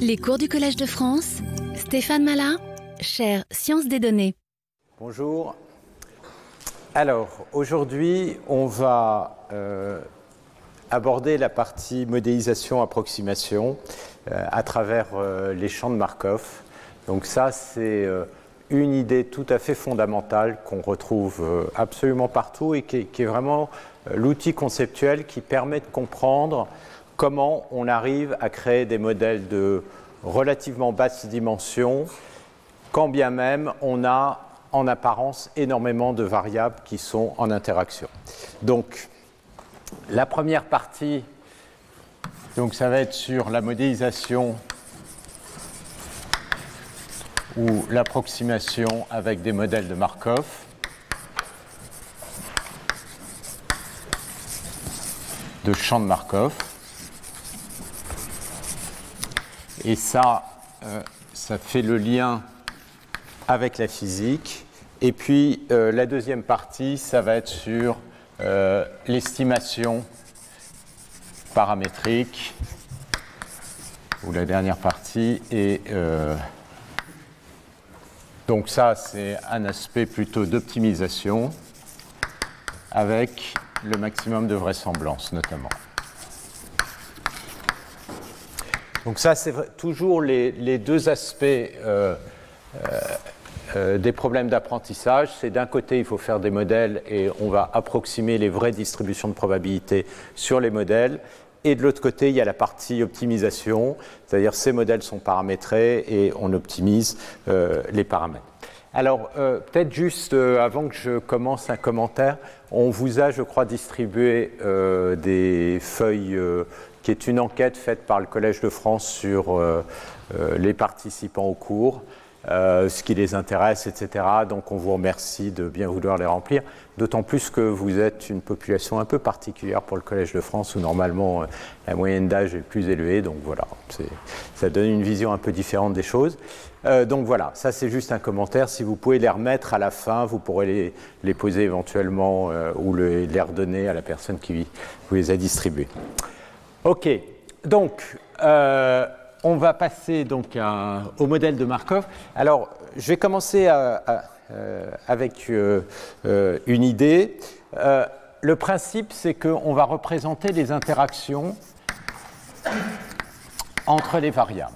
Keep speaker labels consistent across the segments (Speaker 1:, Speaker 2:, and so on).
Speaker 1: Les cours du Collège de France, Stéphane Malin, chaire Sciences des données.
Speaker 2: Bonjour. Alors, aujourd'hui, on va euh, aborder la partie modélisation-approximation euh, à travers euh, les champs de Markov. Donc ça, c'est une idée tout à fait fondamentale qu'on retrouve absolument partout et qui est vraiment l'outil conceptuel qui permet de comprendre comment on arrive à créer des modèles de relativement basse dimension, quand bien même on a en apparence énormément de variables qui sont en interaction. Donc, la première partie, donc ça va être sur la modélisation ou l'approximation avec des modèles de Markov. de champ de Markov. Et ça, euh, ça fait le lien avec la physique. Et puis euh, la deuxième partie, ça va être sur euh, l'estimation paramétrique, ou la dernière partie. Et donc ça, c'est un aspect plutôt d'optimisation avec le maximum de vraisemblance notamment. Donc ça, c'est toujours les, deux aspects euh, euh, euh, des problèmes d'apprentissage. C'est d'un côté, il faut faire des modèles et on va approximer les vraies distributions de probabilité sur les modèles. Et de l'autre côté, il y a la partie optimisation, c'est-à-dire ces modèles sont paramétrés et on optimise les paramètres. Alors, peut-être juste avant que je commence un commentaire, on vous a, je crois, distribué des feuilles qui est une enquête faite par le Collège de France sur euh, euh, les participants au cours, euh, ce qui les intéresse, etc. Donc on vous remercie de bien vouloir les remplir, d'autant plus que vous êtes une population un peu particulière pour le Collège de France, où normalement la moyenne d'âge est plus élevée, donc voilà, ça donne une vision un peu différente des choses. donc voilà, ça c'est juste un commentaire. Si vous pouvez les remettre à la fin, vous pourrez les, les poser éventuellement ou les redonner à la personne qui vous les a distribués. Ok, donc euh, on va passer donc au modèle de Markov. Alors, je vais commencer euh, avec euh, une idée. le principe, c'est qu'on va représenter les interactions entre les variables.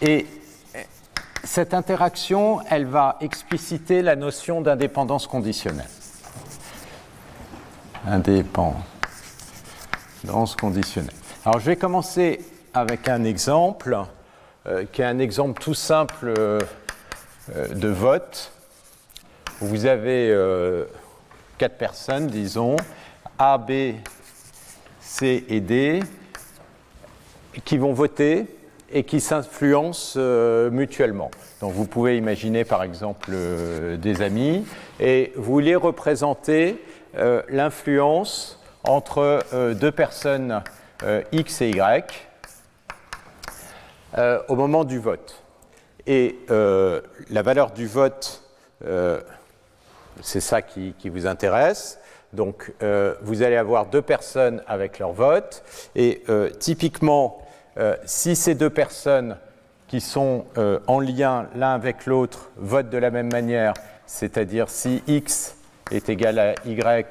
Speaker 2: Et cette interaction, elle va expliciter la notion d'indépendance conditionnelle. Indépendance conditionnelle. Alors je vais commencer avec un exemple euh, qui est un exemple tout simple euh, euh, de vote. Vous avez quatre personnes, disons, A, B, C et D, qui vont voter et qui s'influencent mutuellement. Donc vous pouvez imaginer par exemple des amis et vous voulez représenter l'influence entre euh, deux personnes euh, X et Y euh, au moment du vote. Et la valeur du vote, c'est ça qui, vous intéresse. Donc, vous allez avoir deux personnes avec leur vote. Et typiquement, si ces deux personnes qui sont en lien l'un avec l'autre votent de la même manière, c'est-à-dire si X est égal à Y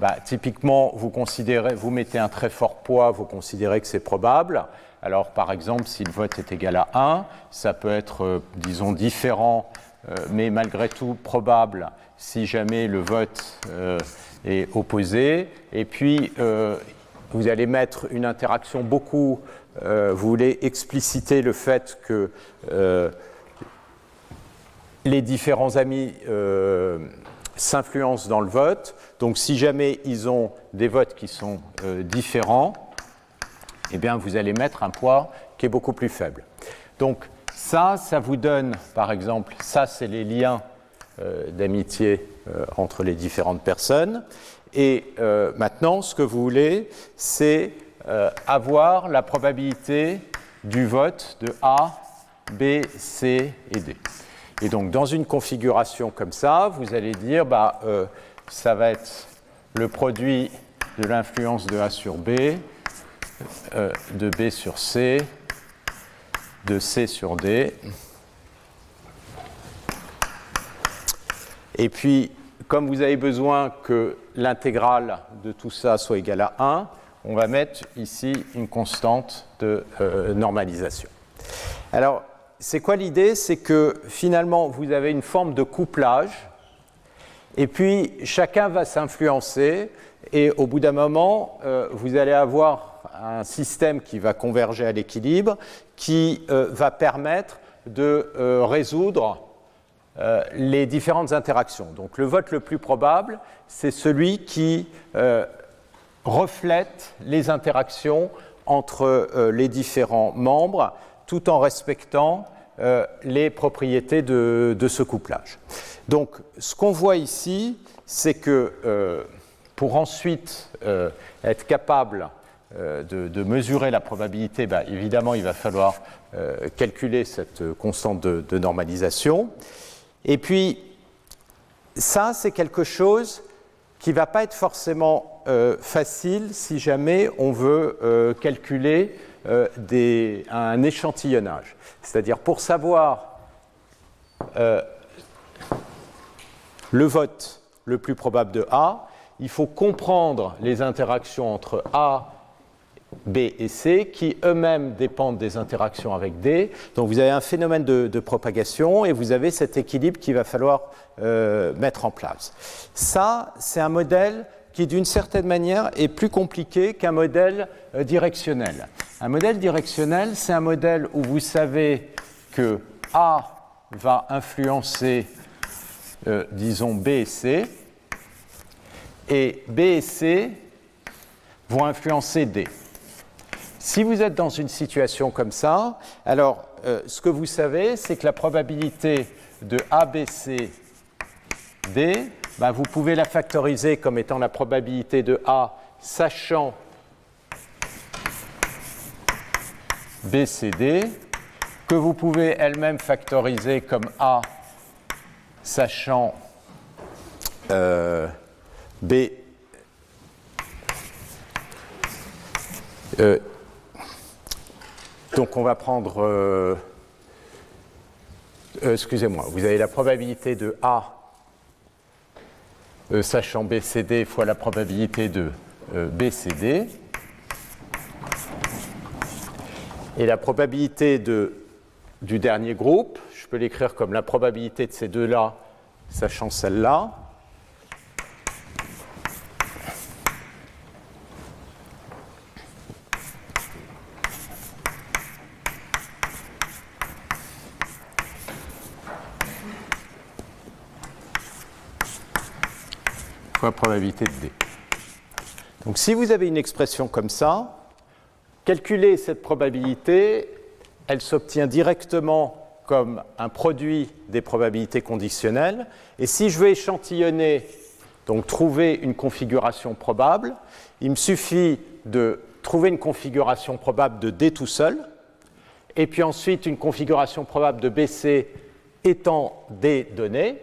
Speaker 2: bah, typiquement, vous, considérez, vous mettez un très fort poids, vous considérez que c'est probable. Alors, par exemple, si le vote est égal à 1, ça peut être, euh, disons, différent, euh, mais malgré tout probable si jamais le vote euh, est opposé. Et puis, vous allez mettre une interaction beaucoup, vous voulez expliciter le fait que les différents amis s'influencent dans le vote. Donc si jamais ils ont des votes qui sont euh, différents, eh bien vous allez mettre un poids qui est beaucoup plus faible. Donc ça, ça vous donne, par exemple, ça c'est les liens euh, d'amitié euh, entre les différentes personnes. Et maintenant, ce que vous voulez, c'est avoir la probabilité du vote de A, B, C et D. Et donc, dans une configuration comme ça, vous allez dire, bah, euh, ça va être le produit de l'influence de A sur B, euh, de B sur C de C sur D. Et puis, comme vous avez besoin que l'intégrale de tout ça soit égale à 1, on va mettre ici une constante de euh, normalisation. Alors, c'est quoi l'idée? C'est que finalement, vous avez une forme de couplage, et puis chacun va s'influencer, et au bout d'un moment, euh, vous allez avoir un système qui va converger à l'équilibre, qui euh, va permettre de résoudre les différentes interactions. Donc le vote le plus probable, c'est celui qui reflète les interactions entre euh, les différents membres tout en respectant euh, les propriétés de, ce couplage. Donc ce qu'on voit ici, c'est que euh, pour ensuite être capable de, mesurer la probabilité, ben, évidemment il va falloir calculer cette constante de, normalisation. Et puis ça, c'est quelque chose qui ne va pas être forcément euh, facile si jamais on veut euh, calculer euh, un échantillonnage. C'est-à-dire pour savoir le vote le plus probable de A, il faut comprendre les interactions entre A B et C, qui eux-mêmes dépendent des interactions avec D. Donc vous avez un phénomène de, propagation et vous avez cet équilibre qu'il va falloir euh, mettre en place. Ça, c'est un modèle qui, d'une certaine manière, est plus compliqué qu'un modèle euh, directionnel. Un modèle directionnel, c'est un modèle où vous savez que A va influencer, euh, disons, B et C, et B et C vont influencer D. Si vous êtes dans une situation comme ça, alors euh, ce que vous savez, c'est que la probabilité de ABC D, ben, vous pouvez la factoriser comme étant la probabilité de A, sachant BCD, que vous pouvez elle-même factoriser comme A, sachant euh, B. Euh, donc on va prendre, euh, excusez-moi, vous avez la probabilité de A sachant BCD fois la probabilité de BCD. Et la probabilité du dernier groupe, je peux l'écrire comme la probabilité de ces deux-là, sachant celle-là. Fois probabilité de D. Donc si vous avez une expression comme ça, calculer cette probabilité, elle s'obtient directement comme un produit des probabilités conditionnelles. Et si je veux échantillonner, donc trouver une configuration probable, il me suffit de trouver une configuration probable de D tout seul, et puis ensuite une configuration probable de BC étant D données,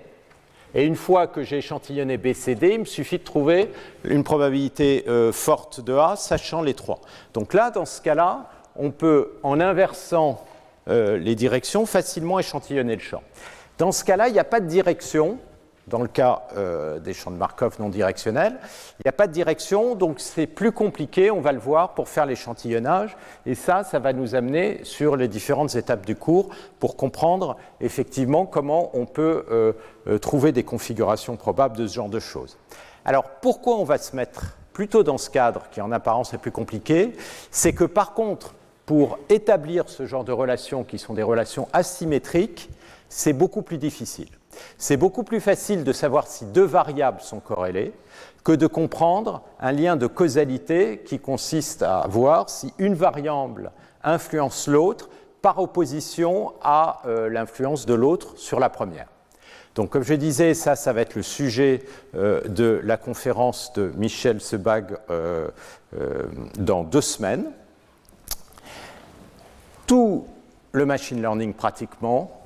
Speaker 2: et une fois que j'ai échantillonné BCD, il me suffit de trouver une probabilité euh, forte de A, sachant les trois. Donc là, dans ce cas-là, on peut, en inversant euh, les directions, facilement échantillonner le champ. Dans ce cas-là, il n'y a pas de direction, dans le cas euh, des champs de Markov non directionnels. Il n'y a pas de direction, donc c'est plus compliqué, on va le voir, pour faire l'échantillonnage. Et ça, ça va nous amener sur les différentes étapes du cours pour comprendre effectivement comment on peut euh, euh, trouver des configurations probables de ce genre de choses. Alors pourquoi on va se mettre plutôt dans ce cadre qui en apparence est plus compliqué? C'est que par contre, pour établir ce genre de relations qui sont des relations asymétriques, c'est beaucoup plus difficile. C'est beaucoup plus facile de savoir si deux variables sont corrélées que de comprendre un lien de causalité qui consiste à voir si une variable influence l'autre par opposition à euh, l'influence de l'autre sur la première. Donc, comme je disais, ça, ça va être le sujet euh, de la conférence de Michel Sebag euh, dans deux semaines. Tout le machine learning, pratiquement,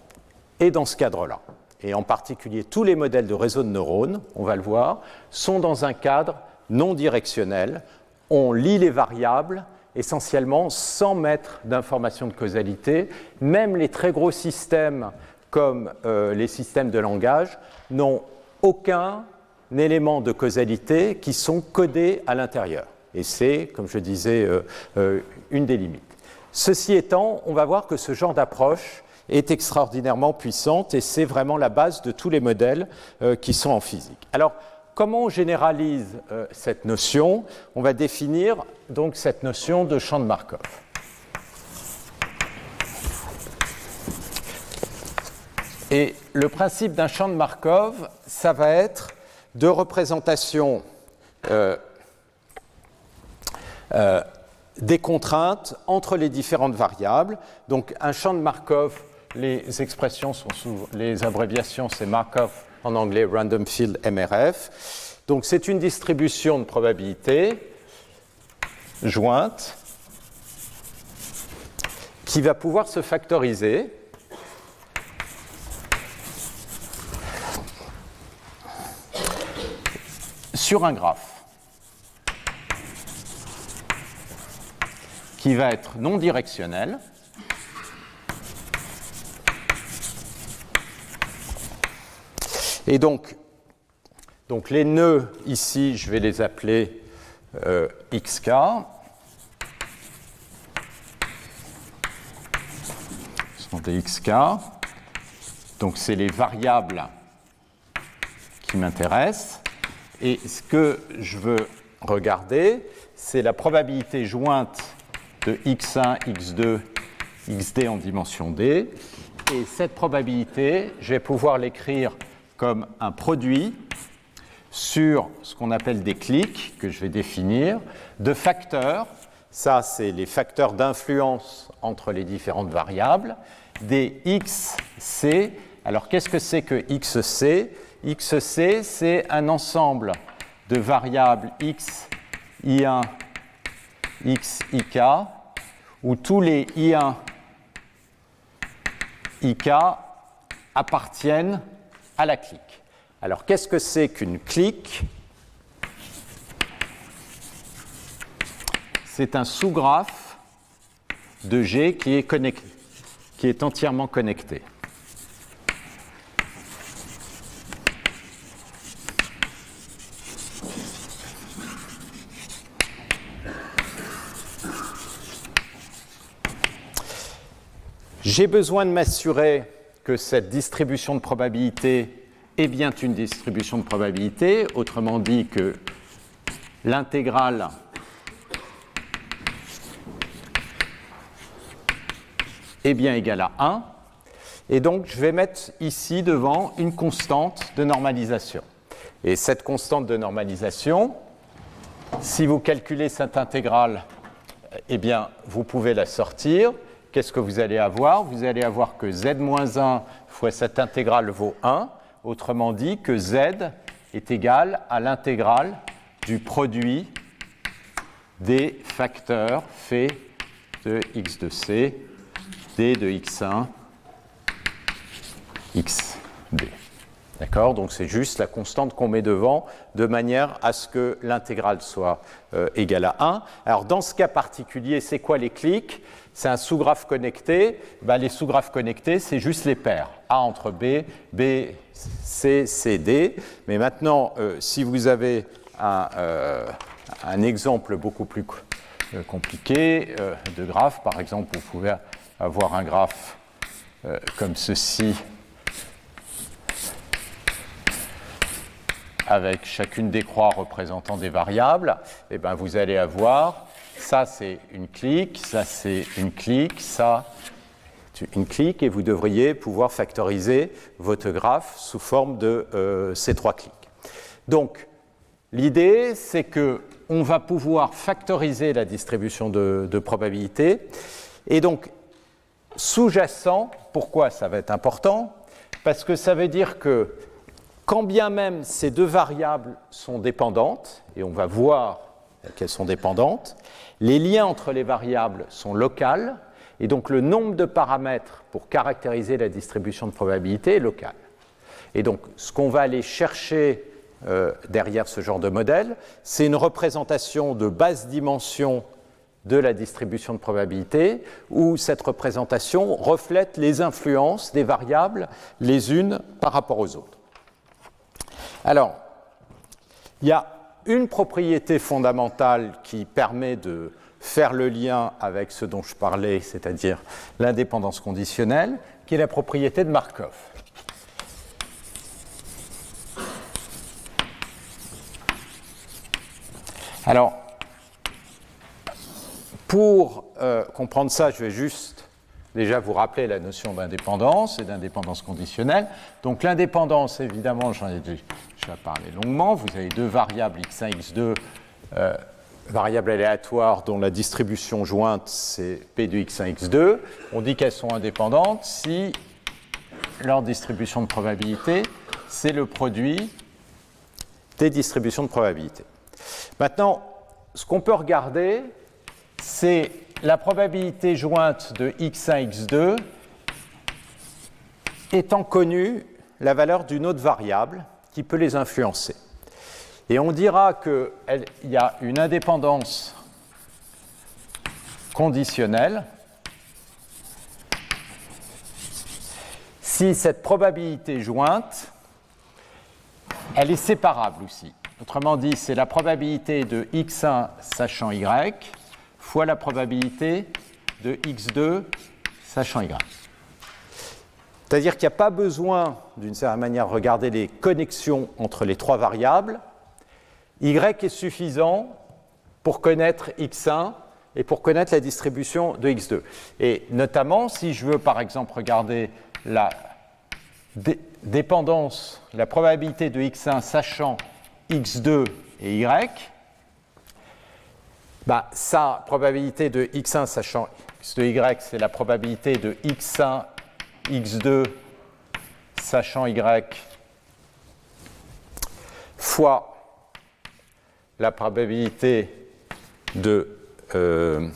Speaker 2: est dans ce cadre-là et en particulier tous les modèles de réseaux de neurones, on va le voir, sont dans un cadre non directionnel. On lit les variables essentiellement 100 mètres d'informations de causalité. Même les très gros systèmes comme euh, les systèmes de langage n'ont aucun élément de causalité qui sont codés à l'intérieur. Et c'est, comme je disais, euh, euh, une des limites. Ceci étant, on va voir que ce genre d'approche est extraordinairement puissante et c'est vraiment la base de tous les modèles qui sont en physique. Alors, comment on généralise cette notion? On va définir donc cette notion de champ de Markov. Et le principe d'un champ de Markov, ça va être de représentation euh, euh, des contraintes entre les différentes variables. Donc un champ de Markov, les expressions sont les abréviations, c'est Markov en anglais, Random Field MRF. Donc c'est une distribution de probabilité jointe qui va pouvoir se factoriser sur un graphe qui va être non directionnel. Et donc, donc les nœuds ici, je vais les appeler euh, xk. Ce sont des xk. Donc c'est les variables qui m'intéressent. Et ce que je veux regarder, c'est la probabilité jointe de x1, x2, xd en dimension d. Et cette probabilité, je vais pouvoir l'écrire comme un produit sur ce qu'on appelle des clics, que je vais définir, de facteurs. Ça, c'est les facteurs d'influence entre les différentes variables, des xc. Alors, qu'est-ce que c'est que xc xc, c'est un ensemble de variables x, i1, x, ik, où tous les i1, ik appartiennent à la clique. Alors, qu'est-ce que c'est qu'une clique? C'est un sous-graphe de G qui est, connecté, qui est entièrement connecté. J'ai besoin de m'assurer que cette distribution de probabilité est bien une distribution de probabilité, autrement dit que l'intégrale est bien égale à 1. Et donc, je vais mettre ici devant une constante de normalisation. Et cette constante de normalisation, si vous calculez cette intégrale, eh bien, vous pouvez la sortir qu'est-ce que vous allez avoir? Vous allez avoir que z-1 fois cette intégrale vaut 1, autrement dit que z est égal à l'intégrale du produit des facteurs faits de x de c, d de x1, xd. D'accord? Donc c'est juste la constante qu'on met devant de manière à ce que l'intégrale soit euh, égale à 1. Alors dans ce cas particulier, c'est quoi les clics? C'est un sous-graphe connecté. Ben, les sous-graphes connectés, c'est juste les paires. A entre B, B, C, C, D. Mais maintenant, euh, si vous avez un, euh, exemple beaucoup plus euh, compliqué de graphe, par exemple, vous pouvez avoir un graphe comme ceci, avec chacune des croix représentant des variables, eh ben vous allez avoir ça c'est une clique, ça c'est une clique, ça une clique, et vous devriez pouvoir factoriser votre graphe sous forme de euh, ces trois clics. Donc, l'idée, c'est que on va pouvoir factoriser la distribution de, de probabilité. Et donc, sous-jacent, pourquoi ça va être important? Parce que ça veut dire que quand bien même ces deux variables sont dépendantes, et on va voir qu'elles sont dépendantes, les liens entre les variables sont locaux et donc le nombre de paramètres pour caractériser la distribution de probabilité est local. Et donc ce qu'on va aller chercher euh, derrière ce genre de modèle, c'est une représentation de basse dimension de la distribution de probabilité, où cette représentation reflète les influences des variables les unes par rapport aux autres. Alors, il y a une propriété fondamentale qui permet de faire le lien avec ce dont je parlais, c'est-à-dire l'indépendance conditionnelle, qui est la propriété de Markov. Alors, pour euh, comprendre ça, je vais juste déjà vous rappeler la notion d'indépendance et d'indépendance conditionnelle. Donc l'indépendance, évidemment, j'en ai déjà parlé longuement. Vous avez deux variables x1, x2, euh, variables aléatoires dont la distribution jointe c'est p de x1, x2. On dit qu'elles sont indépendantes si leur distribution de probabilité c'est le produit des distributions de probabilité. Maintenant, ce qu'on peut regarder, c'est la probabilité jointe de x1, x2 étant connue la valeur d'une autre variable qui peut les influencer. Et on dira qu'il y a une indépendance conditionnelle si cette probabilité jointe, elle est séparable aussi. Autrement dit, c'est la probabilité de x1 sachant y fois la probabilité de x2 sachant y. C'est-à-dire qu'il n'y a pas besoin, d'une certaine manière, de regarder les connexions entre les trois variables. y est suffisant pour connaître x1 et pour connaître la distribution de x2. Et notamment, si je veux par exemple regarder la dépendance, la probabilité de x1 sachant x2 et y, bah, sa probabilité de x1 sachant x de y, c'est la probabilité de x1, x2 sachant y fois la probabilité de euh,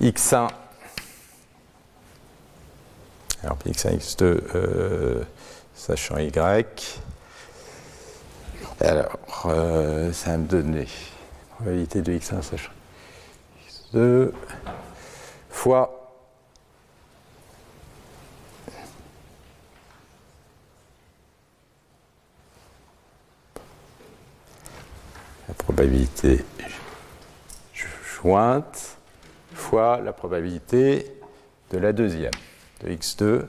Speaker 2: x1 alors x1 x2 euh, sachant y. Alors, euh, ça va me donner probabilité de x1 sachant x2 fois la probabilité jointe fois la probabilité de la deuxième, de x2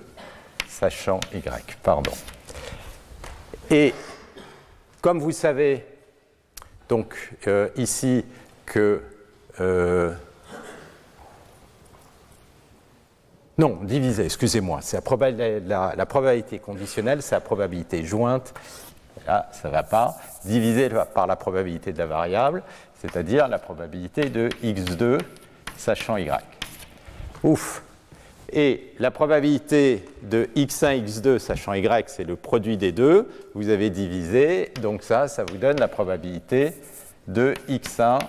Speaker 2: sachant y. Pardon. Et comme vous savez, donc euh, ici que euh, non, divisé, excusez-moi, c'est la, la, probabilité conditionnelle, c'est la probabilité jointe, là ça ne va pas, divisé par la probabilité de la variable, c'est-à-dire la probabilité de x2 sachant y. Ouf, et la probabilité de x1, x2, sachant y, c'est le produit des deux, vous avez divisé, donc ça, ça vous donne la probabilité de x1,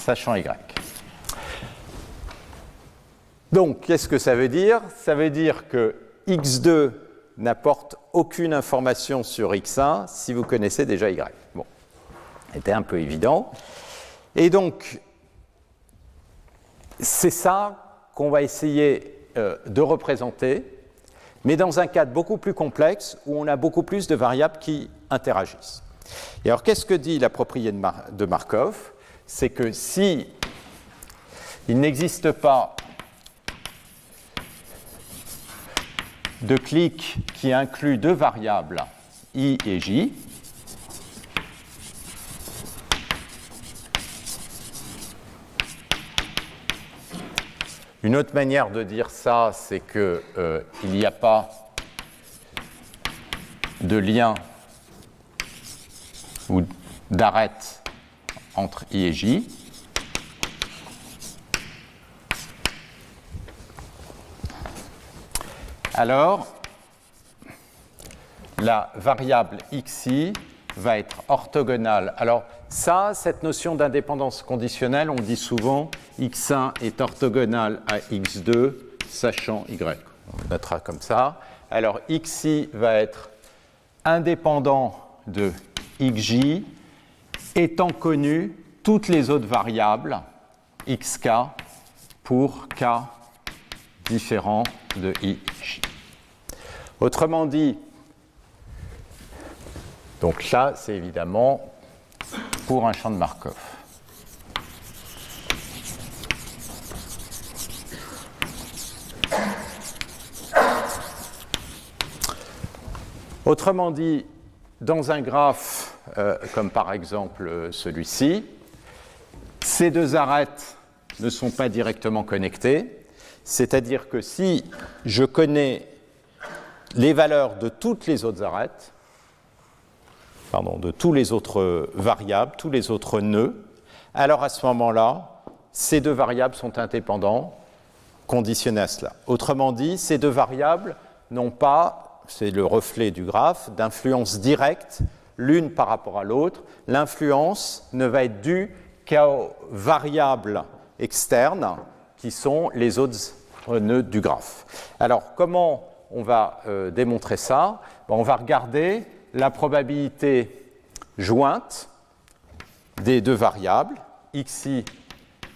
Speaker 2: sachant y. Donc, qu'est-ce que ça veut dire? Ça veut dire que x2 n'apporte aucune information sur x1 si vous connaissez déjà y. Bon, c'était un peu évident. Et donc, c'est ça qu'on va essayer euh, de représenter, mais dans un cadre beaucoup plus complexe où on a beaucoup plus de variables qui interagissent. Et alors, qu'est-ce que dit la propriété de, Markov? C'est que si il n'existe pas de clic qui inclut deux variables i et j, Une autre manière de dire ça, c'est qu'il euh, n'y a pas de lien ou d'arrêt entre I et J. Alors, la variable xi va être orthogonale. Alors, ça, cette notion d'indépendance conditionnelle, on dit souvent x1 est orthogonal à x2, sachant y. On notera comme ça. Alors xi va être indépendant de xj, étant connu toutes les autres variables xk pour k différent de ij. Autrement dit, donc là, c'est évidemment pour un champ de Markov. Autrement dit, dans un graphe euh, comme par exemple celui-ci, ces deux arêtes ne sont pas directement connectées, c'est-à-dire que si je connais les valeurs de toutes les autres arêtes, pardon, de tous les autres variables, tous les autres nœuds, alors à ce moment-là, ces deux variables sont indépendants, conditionnés à cela. Autrement dit, ces deux variables n'ont pas c'est le reflet du graphe, d'influence directe l'une par rapport à l'autre. L'influence ne va être due qu'aux variables externes qui sont les autres nœuds du graphe. Alors, comment on va euh, démontrer ça ben, On va regarder la probabilité jointe des deux variables, xi,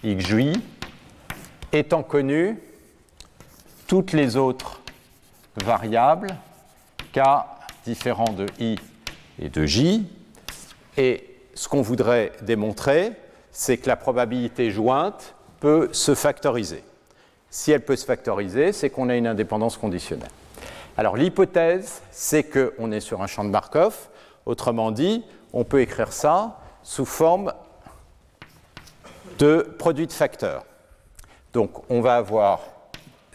Speaker 2: xj, étant connues toutes les autres variables K différent de I et de J. Et ce qu'on voudrait démontrer, c'est que la probabilité jointe peut se factoriser. Si elle peut se factoriser, c'est qu'on a une indépendance conditionnelle. Alors l'hypothèse, c'est qu'on est sur un champ de Markov. Autrement dit, on peut écrire ça sous forme de produit de facteurs. Donc on va avoir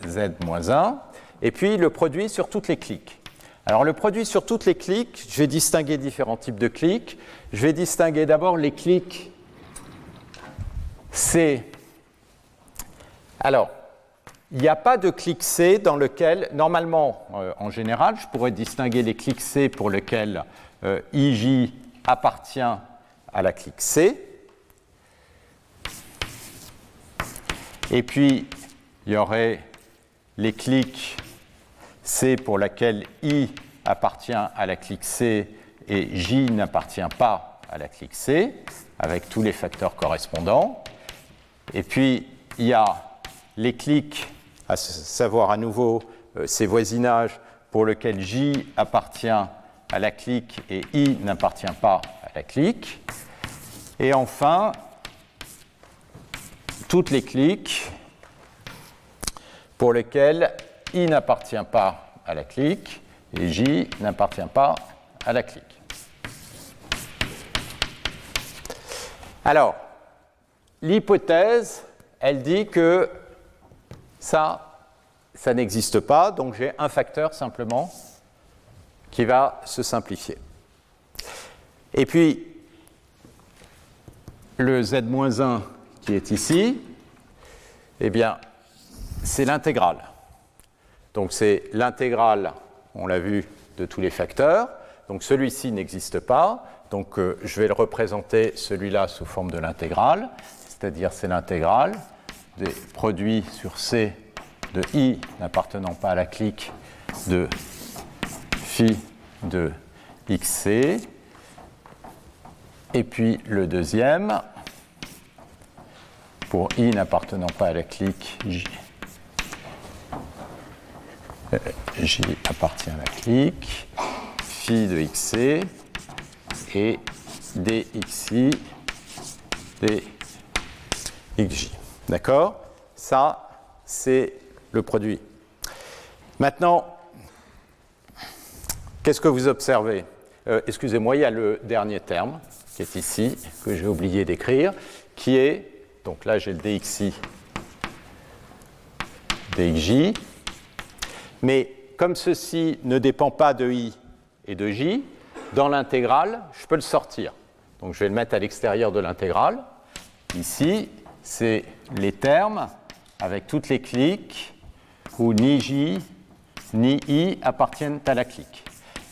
Speaker 2: z-1 et puis le produit sur toutes les cliques. Alors le produit sur toutes les clics, je vais distinguer différents types de clics. Je vais distinguer d'abord les clics C. Alors, il n'y a pas de clic C dans lequel, normalement, euh, en général, je pourrais distinguer les clics C pour lesquels euh, IJ appartient à la clique C. Et puis, il y aurait les clics C pour laquelle I appartient à la clique C et J n'appartient pas à la clique C, avec tous les facteurs correspondants. Et puis, il y a les clics, à savoir à nouveau euh, ces voisinages pour lesquels J appartient à la clique et I n'appartient pas à la clique. Et enfin, toutes les cliques pour lesquelles I n'appartient pas à la clique et J n'appartient pas à la clique. Alors, l'hypothèse, elle dit que ça, ça n'existe pas, donc j'ai un facteur simplement qui va se simplifier. Et puis, le z-1 qui est ici, eh bien, c'est l'intégrale. Donc c'est l'intégrale, on l'a vu, de tous les facteurs. Donc celui-ci n'existe pas. Donc euh, je vais le représenter celui-là sous forme de l'intégrale, c'est-à-dire c'est l'intégrale des produits sur C de I n'appartenant pas à la clique de phi de XC. Et puis le deuxième, pour I n'appartenant pas à la clique J J appartient à la clique, phi de xc et dxi dxj. D'accord? Ça, c'est le produit. Maintenant, qu'est-ce que vous observez? Euh, Excusez-moi, il y a le dernier terme qui est ici, que j'ai oublié d'écrire, qui est, donc là j'ai le dxi dxj, mais comme ceci ne dépend pas de i et de j, dans l'intégrale, je peux le sortir. Donc je vais le mettre à l'extérieur de l'intégrale. Ici, c'est les termes avec toutes les cliques où ni j ni i appartiennent à la clique.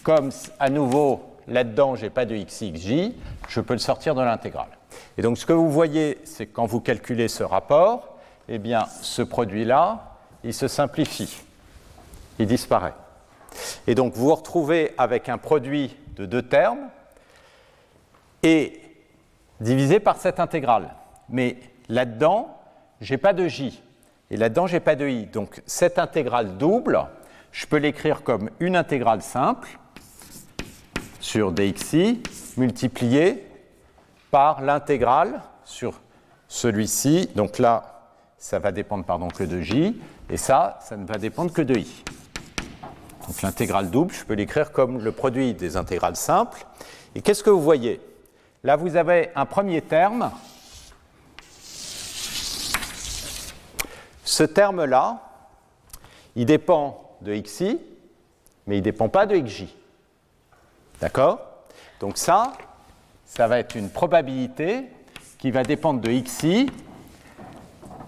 Speaker 2: Comme à nouveau là-dedans, je n'ai pas de x, x, j, je peux le sortir de l'intégrale. Et donc ce que vous voyez, c'est quand vous calculez ce rapport, eh bien ce produit-là, il se simplifie il disparaît. Et donc vous vous retrouvez avec un produit de deux termes, et divisé par cette intégrale. Mais là-dedans, je n'ai pas de j. Et là-dedans, je n'ai pas de i. Donc cette intégrale double, je peux l'écrire comme une intégrale simple sur dxi multipliée par l'intégrale sur celui-ci. Donc là, ça va dépendre pardon, que de j. Et ça, ça ne va dépendre que de i. Donc l'intégrale double, je peux l'écrire comme le produit des intégrales simples. Et qu'est-ce que vous voyez? Là, vous avez un premier terme. Ce terme-là, il dépend de xi, mais il ne dépend pas de xj. D'accord? Donc ça, ça va être une probabilité qui va dépendre de xi,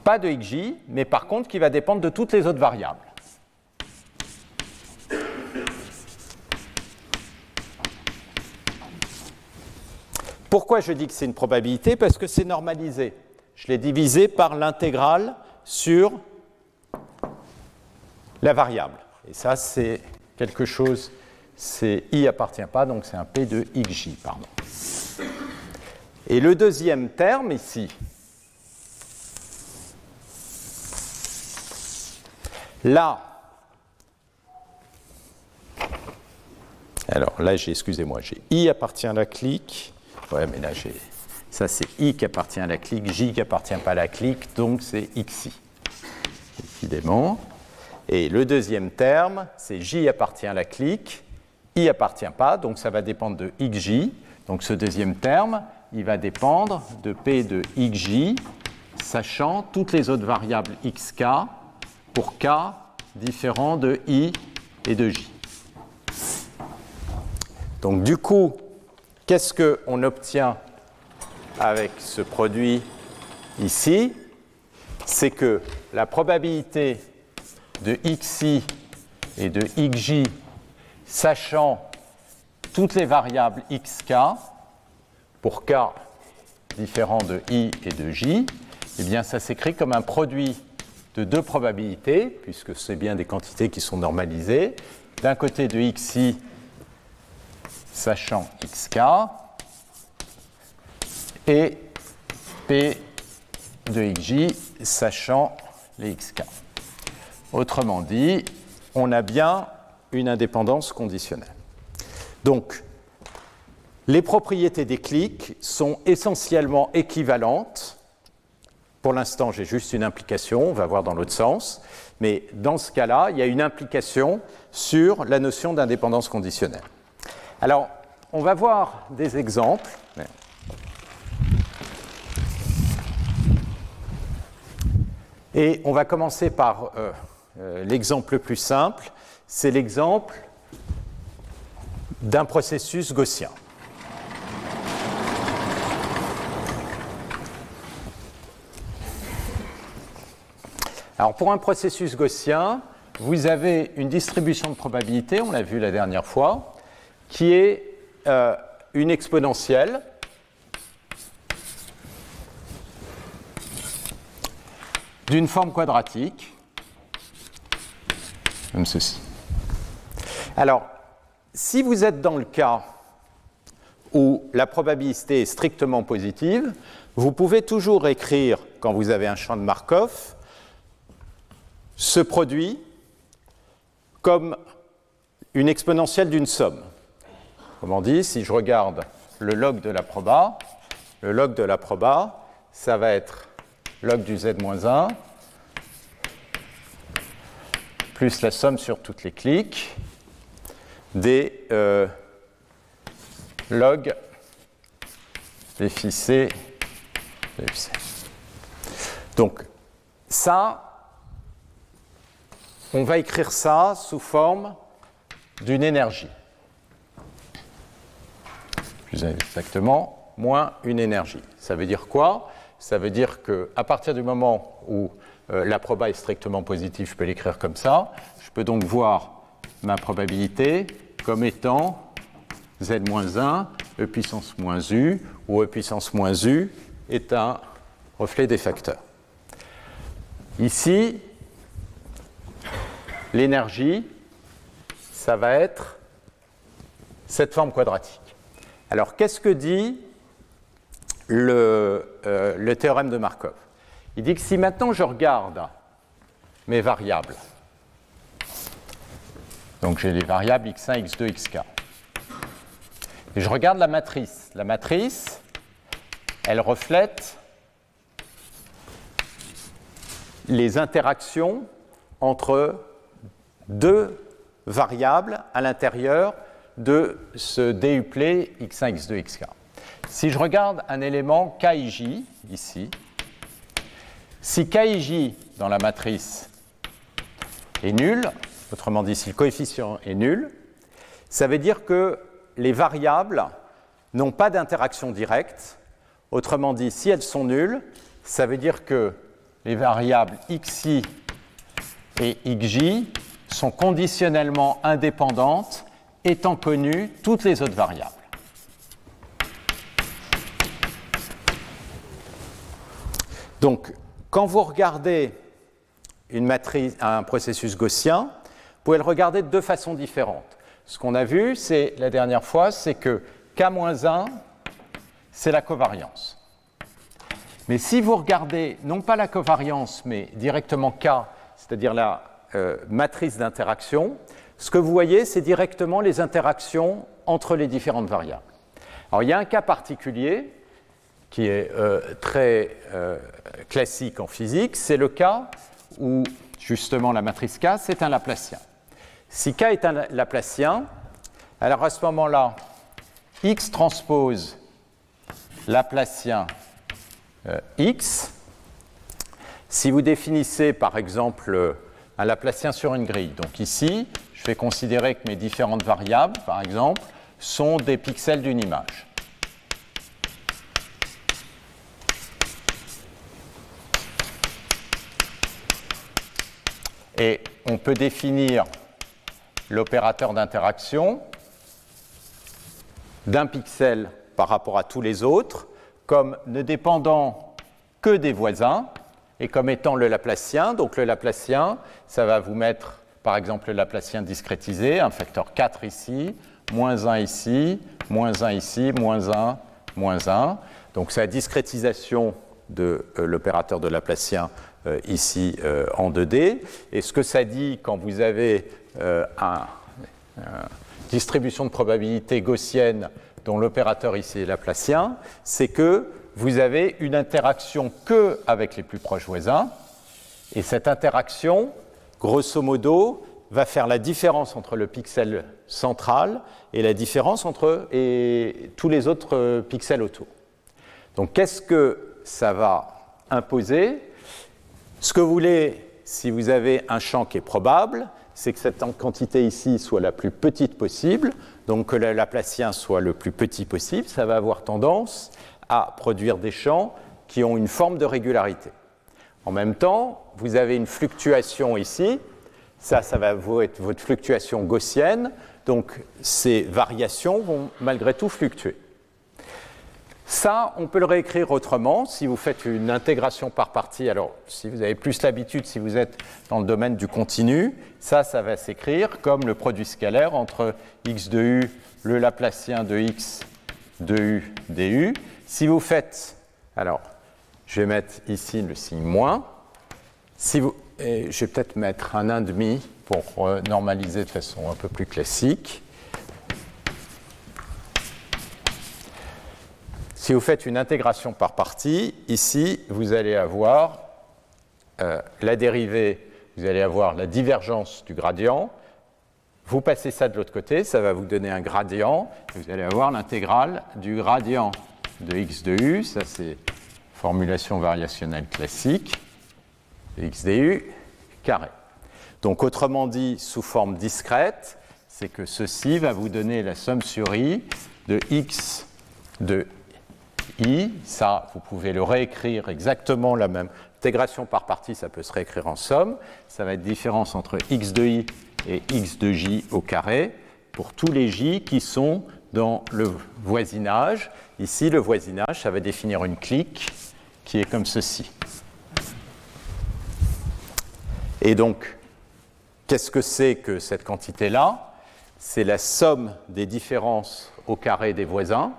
Speaker 2: pas de xj, mais par contre qui va dépendre de toutes les autres variables. Pourquoi je dis que c'est une probabilité? Parce que c'est normalisé. Je l'ai divisé par l'intégrale sur la variable. Et ça, c'est quelque chose, c'est i appartient pas, donc c'est un p de xj, pardon. Et le deuxième terme ici, là, alors là, j'ai, excusez-moi, j'ai i appartient à la clique, Ouais, mais là, j'ai. Ça, c'est I qui appartient à la clique, J qui appartient pas à la clique, donc c'est XI. Évidemment. Et le deuxième terme, c'est J appartient à la clique, I appartient pas, donc ça va dépendre de XJ. Donc ce deuxième terme, il va dépendre de P de XJ, sachant toutes les autres variables XK pour K différents de I et de J. Donc du coup, Qu'est-ce qu'on obtient avec ce produit ici C'est que la probabilité de xi et de xj, sachant toutes les variables xk, pour k différent de i et de j, eh bien ça s'écrit comme un produit de deux probabilités, puisque c'est bien des quantités qui sont normalisées. D'un côté de xi sachant xk et p de xj sachant les xk. Autrement dit, on a bien une indépendance conditionnelle. Donc, les propriétés des clics sont essentiellement équivalentes. Pour l'instant, j'ai juste une implication, on va voir dans l'autre sens, mais dans ce cas-là, il y a une implication sur la notion d'indépendance conditionnelle. Alors, on va voir des exemples. Et on va commencer par euh, euh, l'exemple le plus simple, c'est l'exemple d'un processus gaussien. Alors pour un processus gaussien, vous avez une distribution de probabilité, on l'a vu la dernière fois, qui est euh, une exponentielle d'une forme quadratique, comme ceci. Alors, si vous êtes dans le cas où la probabilité est strictement positive, vous pouvez toujours écrire, quand vous avez un champ de Markov, ce produit comme une exponentielle d'une somme. Comment dit, si je regarde le log de la proba, le log de la proba, ça va être log du z-1 plus la somme sur toutes les clics des euh, log des C. Donc ça, on va écrire ça sous forme d'une énergie plus exactement, moins une énergie. Ça veut dire quoi? Ça veut dire qu'à partir du moment où euh, la proba est strictement positive, je peux l'écrire comme ça. Je peux donc voir ma probabilité comme étant z-1, e puissance moins u, où e puissance moins u est un reflet des facteurs. Ici, l'énergie, ça va être cette forme quadratique. Alors, qu'est-ce que dit le, euh, le théorème de Markov. Il dit que si maintenant je regarde mes variables, donc j'ai les variables x1, x2, xk, et je regarde la matrice, la matrice, elle reflète les interactions entre deux variables à l'intérieur de ce duplet x1, x2, xk. Si je regarde un élément kij, ici, si kij dans la matrice est nul, autrement dit si le coefficient est nul, ça veut dire que les variables n'ont pas d'interaction directe. Autrement dit, si elles sont nulles, ça veut dire que les variables xi et xj sont conditionnellement indépendantes étant connues toutes les autres variables. Donc, quand vous regardez une matrice, un processus gaussien, vous pouvez le regarder de deux façons différentes. Ce qu'on a vu, c'est la dernière fois, c'est que K-1, c'est la covariance. Mais si vous regardez non pas la covariance, mais directement K, c'est-à-dire la euh, matrice d'interaction, ce que vous voyez, c'est directement les interactions entre les différentes variables. Alors il y a un cas particulier qui est euh, très euh, classique en physique, c'est le cas où justement la matrice K, c'est un Laplacien. Si K est un Laplacien, alors à ce moment-là, X transpose Laplacien euh, X. Si vous définissez par exemple un Laplacien sur une grille, donc ici, je vais considérer que mes différentes variables, par exemple, sont des pixels d'une image. Et on peut définir l'opérateur d'interaction d'un pixel par rapport à tous les autres comme ne dépendant que des voisins et comme étant le Laplacien. Donc le Laplacien, ça va vous mettre par exemple le Laplacien discrétisé, un facteur 4 ici, moins 1 ici, moins 1 ici, moins 1, moins 1. Donc c'est la discrétisation de euh, l'opérateur de Laplacien ici euh, en 2D. Et ce que ça dit quand vous avez une distribution de probabilité gaussienne dont l'opérateur ici est laplacien, c'est que vous avez une interaction que avec les plus proches voisins. Et cette interaction, grosso modo, va faire la différence entre le pixel central et la différence entre et tous les autres pixels autour. Donc qu'est-ce que ça va imposer? Ce que vous voulez, si vous avez un champ qui est probable, c'est que cette quantité ici soit la plus petite possible, donc que le Laplacien soit le plus petit possible, ça va avoir tendance à produire des champs qui ont une forme de régularité. En même temps, vous avez une fluctuation ici, ça, ça va être votre fluctuation gaussienne, donc ces variations vont malgré tout fluctuer. Ça, on peut le réécrire autrement si vous faites une intégration par partie. Alors, si vous avez plus l'habitude, si vous êtes dans le domaine du continu, ça, ça va s'écrire comme le produit scalaire entre x de u, le Laplacien de x de u du. Si vous faites, alors, je vais mettre ici le signe moins. Si vous, je vais peut-être mettre un 1,5 pour normaliser de façon un peu plus classique. Si vous faites une intégration par partie, ici, vous allez avoir euh, la dérivée, vous allez avoir la divergence du gradient. Vous passez ça de l'autre côté, ça va vous donner un gradient. vous allez avoir l'intégrale du gradient de x de u. Ça, c'est formulation variationnelle classique x du carré. Donc, autrement dit, sous forme discrète, c'est que ceci va vous donner la somme sur i de x de i, ça, vous pouvez le réécrire exactement la même. Intégration par partie, ça peut se réécrire en somme. Ça va être différence entre x de i et x de j au carré pour tous les j qui sont dans le voisinage. Ici, le voisinage, ça va définir une clique qui est comme ceci. Et donc, qu'est-ce que c'est que cette quantité-là? C'est la somme des différences au carré des voisins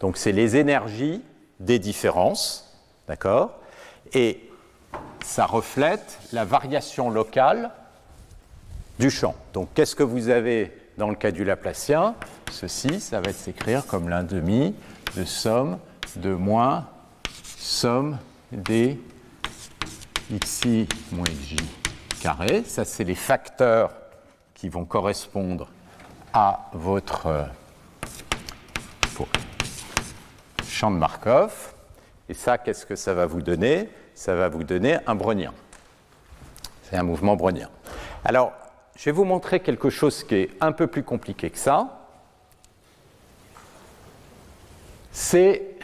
Speaker 2: donc c'est les énergies des différences, d'accord? Et ça reflète la variation locale du champ. Donc qu'est-ce que vous avez dans le cas du Laplacien? Ceci, ça va s'écrire comme l'un demi de somme de moins somme des xi moins j carré. Ça, c'est les facteurs qui vont correspondre à votre euh, champ de Markov. Et ça, qu'est-ce que ça va vous donner? Ça va vous donner un brownien. C'est un mouvement brownien. Alors, je vais vous montrer quelque chose qui est un peu plus compliqué que ça. C'est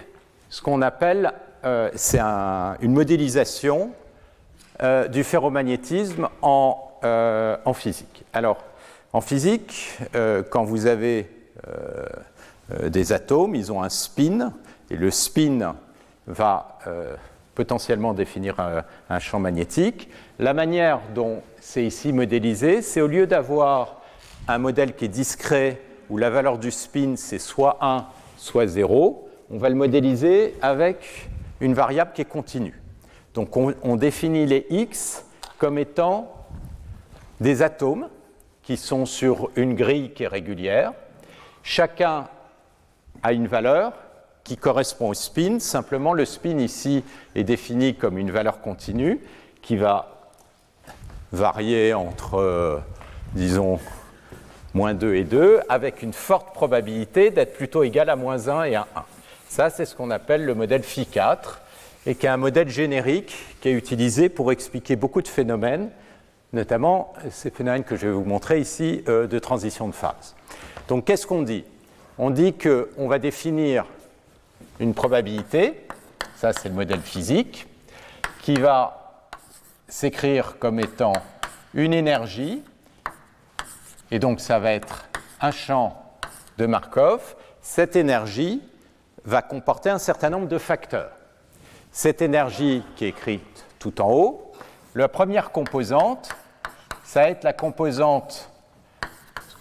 Speaker 2: ce qu'on appelle, euh, c'est une modélisation euh, du ferromagnétisme euh, en, physique. Alors, en physique, quand vous avez des atomes, ils ont un spin, et le spin va potentiellement définir un, champ magnétique. La manière dont c'est ici modélisé, c'est au lieu d'avoir un modèle qui est discret, où la valeur du spin c'est soit 1, soit 0, on va le modéliser avec une variable qui est continue. Donc on, définit les x comme étant des atomes qui sont sur une grille qui est régulière. Chacun a une valeur qui correspond au spin. Simplement, le spin ici est défini comme une valeur continue qui va varier entre, euh, disons, moins 2 et 2, avec une forte probabilité d'être plutôt égal à moins 1 et à 1. Ça, c'est ce qu'on appelle le modèle Phi4 et qui est un modèle générique qui est utilisé pour expliquer beaucoup de phénomènes, notamment ces phénomènes que je vais vous montrer ici euh, de transition de phase. Donc qu'est-ce qu'on dit? On dit qu'on va définir une probabilité, ça c'est le modèle physique, qui va s'écrire comme étant une énergie, et donc ça va être un champ de Markov. Cette énergie, va comporter un certain nombre de facteurs. Cette énergie qui est écrite tout en haut, la première composante, ça va être la composante,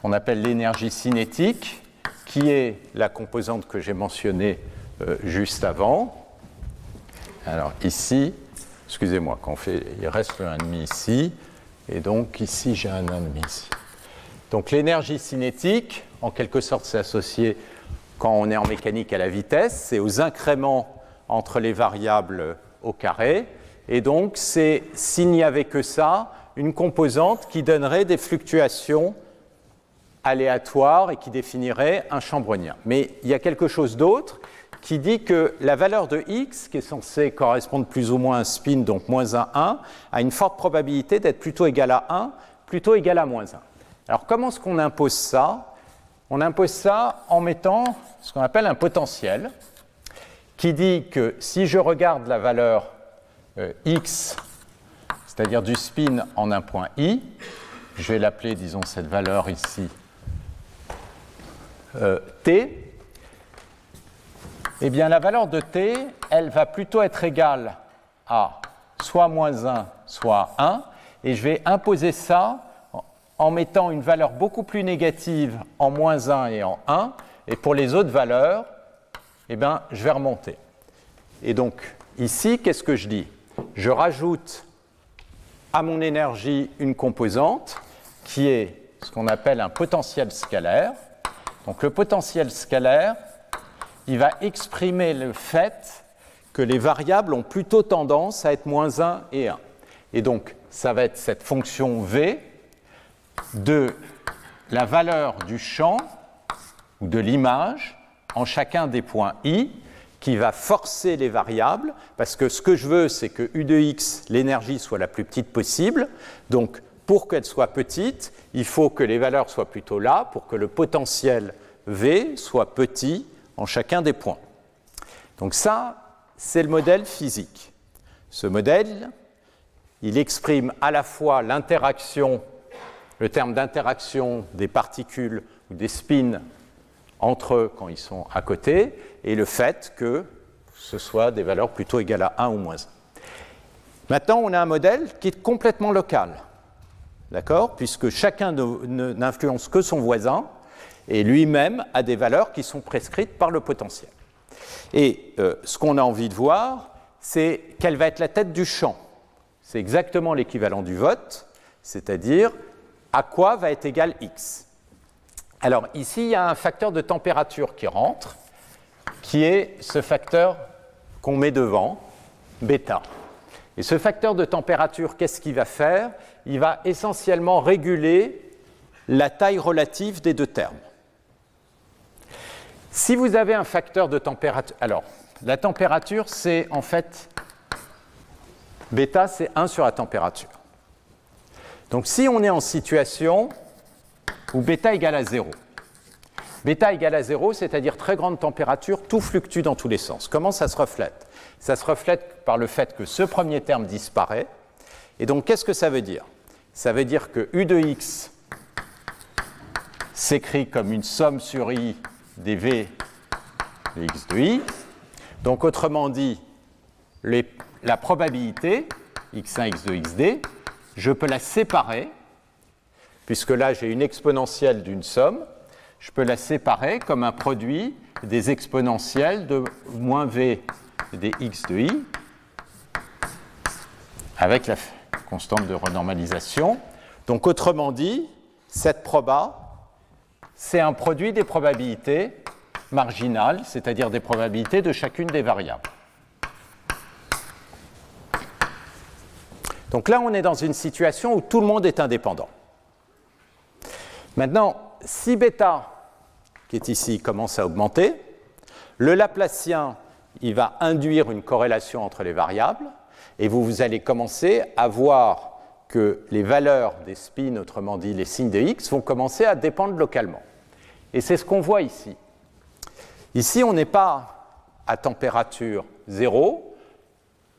Speaker 2: qu'on appelle l'énergie cinétique, qui est la composante que j'ai mentionnée euh, juste avant. Alors ici, excusez-moi, quand fait, il reste un 1,5 ici, et donc ici j'ai un 1,5 ici. Donc l'énergie cinétique, en quelque sorte, c'est associé quand on est en mécanique à la vitesse, c'est aux incréments entre les variables au carré. Et donc, c'est, s'il n'y avait que ça, une composante qui donnerait des fluctuations aléatoires et qui définirait un champ brownien. Mais il y a quelque chose d'autre qui dit que la valeur de x, qui est censée correspondre plus ou moins à un spin, donc moins 1, 1, a une forte probabilité d'être plutôt égale à 1, plutôt égale à moins 1. Alors comment est-ce qu'on impose ça? On impose ça en mettant ce qu'on appelle un potentiel, qui dit que si je regarde la valeur euh, x, c'est-à-dire du spin en un point i, je vais l'appeler, disons, cette valeur ici euh, t, eh bien la valeur de t, elle va plutôt être égale à soit moins 1, soit 1, et je vais imposer ça en mettant une valeur beaucoup plus négative en moins 1 et en 1, et pour les autres valeurs, eh bien, je vais remonter. Et donc, ici, qu'est-ce que je dis? Je rajoute à mon énergie une composante qui est ce qu'on appelle un potentiel scalaire. Donc, le potentiel scalaire, il va exprimer le fait que les variables ont plutôt tendance à être moins 1 et 1. Et donc, ça va être cette fonction V de la valeur du champ ou de l'image en chacun des points i qui va forcer les variables, parce que ce que je veux, c'est que u de x, l'énergie, soit la plus petite possible. Donc, pour qu'elle soit petite, il faut que les valeurs soient plutôt là, pour que le potentiel v soit petit en chacun des points. Donc ça, c'est le modèle physique. Ce modèle, il exprime à la fois l'interaction le terme d'interaction des particules ou des spins entre eux quand ils sont à côté, et le fait que ce soit des valeurs plutôt égales à 1 ou moins 1. Maintenant, on a un modèle qui est complètement local, d'accord? Puisque chacun n'influence que son voisin, et lui-même a des valeurs qui sont prescrites par le potentiel. Et euh, ce qu'on a envie de voir, c'est quelle va être la tête du champ. C'est exactement l'équivalent du vote, c'est-à-dire à quoi va être égal x. Alors ici, il y a un facteur de température qui rentre, qui est ce facteur qu'on met devant, bêta. Et ce facteur de température, qu'est-ce qu'il va faire? Il va essentiellement réguler la taille relative des deux termes. Si vous avez un facteur de température, alors la température, c'est en fait bêta, c'est 1 sur la température. Donc si on est en situation où bêta égale à 0, bêta égale à 0, c'est-à-dire très grande température, tout fluctue dans tous les sens. Comment ça se reflète? Ça se reflète par le fait que ce premier terme disparaît. Et donc qu'est-ce que ça veut dire? Ça veut dire que U de x s'écrit comme une somme sur i des v de x de i. Donc autrement dit, la probabilité x1, x2, xd, je peux la séparer, puisque là j'ai une exponentielle d'une somme, je peux la séparer comme un produit des exponentielles de moins v des x de i avec la constante de renormalisation. Donc autrement dit, cette proba, c'est un produit des probabilités marginales, c'est-à-dire des probabilités de chacune des variables. Donc là, on est dans une situation où tout le monde est indépendant. Maintenant, si bêta, qui est ici, commence à augmenter, le Laplacien, il va induire une corrélation entre les variables, et vous, vous allez commencer à voir que les valeurs des spins, autrement dit les signes de x, vont commencer à dépendre localement. Et c'est ce qu'on voit ici. Ici, on n'est pas à température zéro,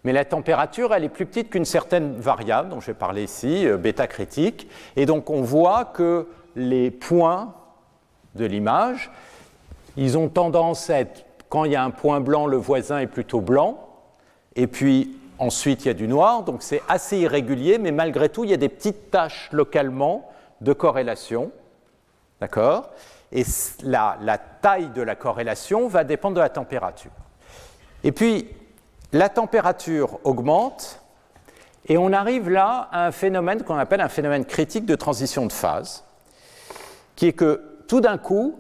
Speaker 2: mais la température, elle est plus petite qu'une certaine variable dont je vais parler ici, euh, bêta critique. Et donc, on voit que les points de l'image, ils ont tendance à être, quand il y a un point blanc, le voisin est plutôt blanc. Et puis, Ensuite, il y a du noir, donc c'est assez irrégulier, mais malgré tout, il y a des petites taches localement de corrélation. D'accord? Et la, la, taille de la corrélation va dépendre de la température. Et puis, la température augmente, et on arrive là à un phénomène qu'on appelle un phénomène critique de transition de phase, qui est que tout d'un coup,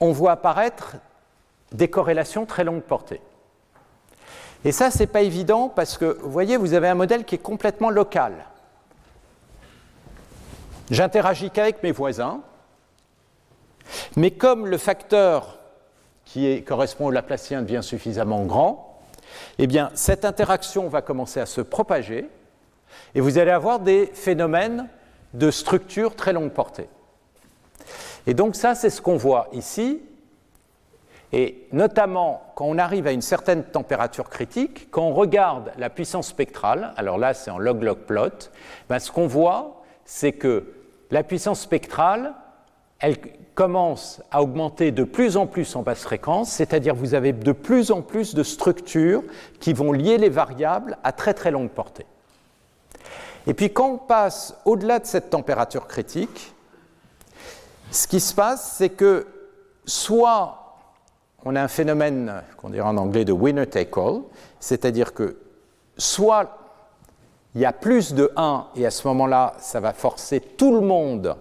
Speaker 2: on voit apparaître des corrélations très longue portée. Et ça, ce n'est pas évident parce que, vous voyez, vous avez un modèle qui est complètement local. J'interagis qu'avec mes voisins, mais comme le facteur qui correspond au Laplacien devient suffisamment grand, eh bien, cette interaction va commencer à se propager et vous allez avoir des phénomènes de structure très longue portée. Et donc ça, c'est ce qu'on voit ici. Et notamment, quand on arrive à une certaine température critique, quand on regarde la puissance spectrale, alors là c'est en log-log plot, ben ce qu'on voit, c'est que la puissance spectrale, elle commence à augmenter de plus en plus en basse fréquence, c'est-à-dire vous avez de plus en plus de structures qui vont lier les variables à très très longue portée. Et puis quand on passe au-delà de cette température critique, ce qui se passe, c'est que soit on a un phénomène qu'on dirait en anglais de winner take all, c'est-à-dire que soit il y a plus de 1 et à ce moment-là, ça va forcer tout le monde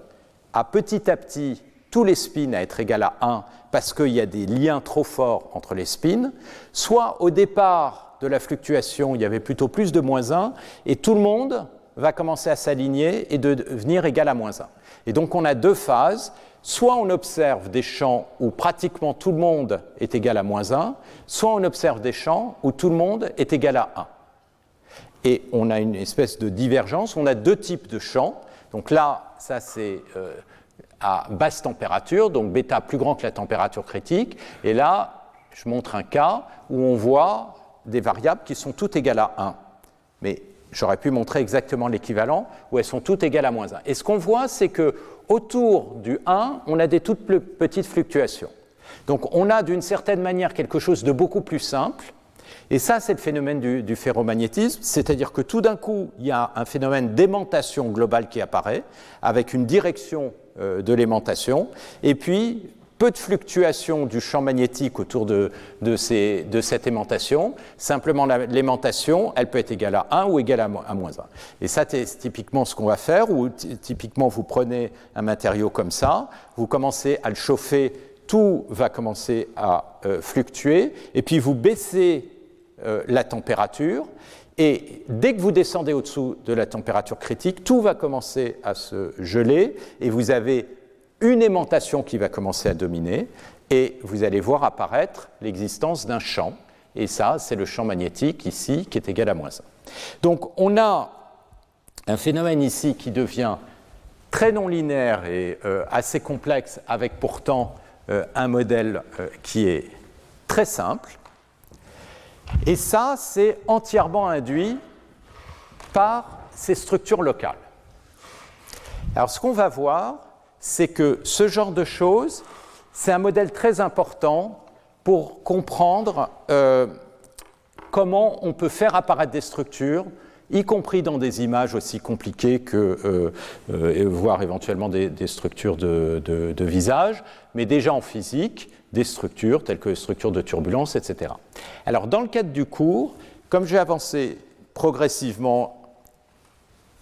Speaker 2: à petit à petit tous les spins à être égal à 1 parce qu'il y a des liens trop forts entre les spins, soit au départ de la fluctuation, il y avait plutôt plus de moins 1 et tout le monde va commencer à s'aligner et devenir égal à moins 1. Et donc on a deux phases soit on observe des champs où pratiquement tout le monde est égal à moins 1, soit on observe des champs où tout le monde est égal à 1. Et on a une espèce de divergence, on a deux types de champs. Donc là, ça c'est euh, à basse température, donc bêta plus grand que la température critique. Et là, je montre un cas où on voit des variables qui sont toutes égales à 1. Mais j'aurais pu montrer exactement l'équivalent, où elles sont toutes égales à moins 1. Et ce qu'on voit, c'est que autour du 1, on a des toutes petites fluctuations. Donc on a d'une certaine manière quelque chose de beaucoup plus simple. Et ça, c'est le phénomène du, ferromagnétisme, c'est-à-dire que tout d'un coup, il y a un phénomène d'aimantation globale qui apparaît, avec une direction euh, de l'aimantation, et puis peu de fluctuations du champ magnétique autour de, cette aimantation. Simplement, l'aimantation, elle peut être égale à 1 ou égale à, à moins 1. Et ça, c'est typiquement ce qu'on va faire, où typiquement, vous prenez un matériau comme ça, vous commencez à le chauffer, tout va commencer à euh, fluctuer, et puis vous baissez euh, la température, et dès que vous descendez au-dessous de la température critique, tout va commencer à se geler, et vous avez une aimantation qui va commencer à dominer, et vous allez voir apparaître l'existence d'un champ. Et ça, c'est le champ magnétique ici qui est égal à moins 1. Donc on a un phénomène ici qui devient très non linéaire et euh, assez complexe, avec pourtant euh, un modèle qui est très simple. Et ça, c'est entièrement induit par ces structures locales. Alors ce qu'on va voir, c'est que ce genre de choses, c'est un modèle très important pour comprendre euh, comment on peut faire apparaître des structures, y compris dans des images aussi compliquées que euh, euh, voir éventuellement des, structures de, de, visage, mais déjà en physique, des structures telles que les structures de turbulence, etc. Alors dans le cadre du cours, comme j'ai avancé progressivement,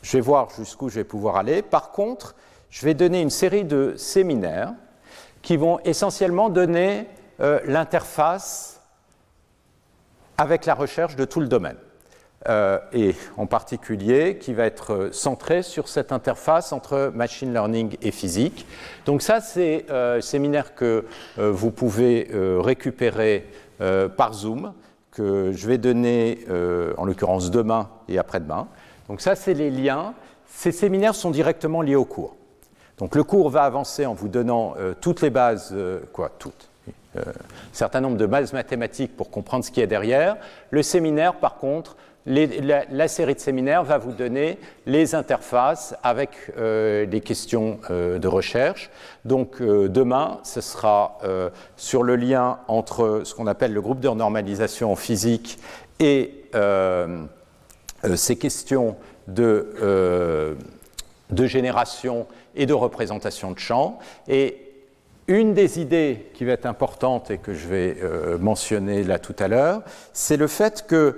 Speaker 2: je vais voir jusqu'où je vais pouvoir aller. Par contre, je vais donner une série de séminaires qui vont essentiellement donner euh, l'interface avec la recherche de tout le domaine. Euh, et en particulier qui va être centré sur cette interface entre machine learning et physique. Donc ça, c'est euh, un séminaire que vous pouvez récupérer par Zoom, que je vais donner en l'occurrence demain et après-demain. Donc ça, c'est les liens. Ces séminaires sont directement liés au cours. Donc le cours va avancer en vous donnant euh, toutes les bases, euh, quoi, toutes, euh, un certain nombre de bases mathématiques pour comprendre ce qui est derrière. Le séminaire, par contre, la, série de séminaires va vous donner les interfaces avec les questions de recherche. Donc demain, ce sera sur le lien entre ce qu'on appelle le groupe de normalisation en physique et ces questions de, de génération et de représentation de champs. Et une des idées qui va être importante et que je vais euh, mentionner là tout à l'heure, c'est le fait que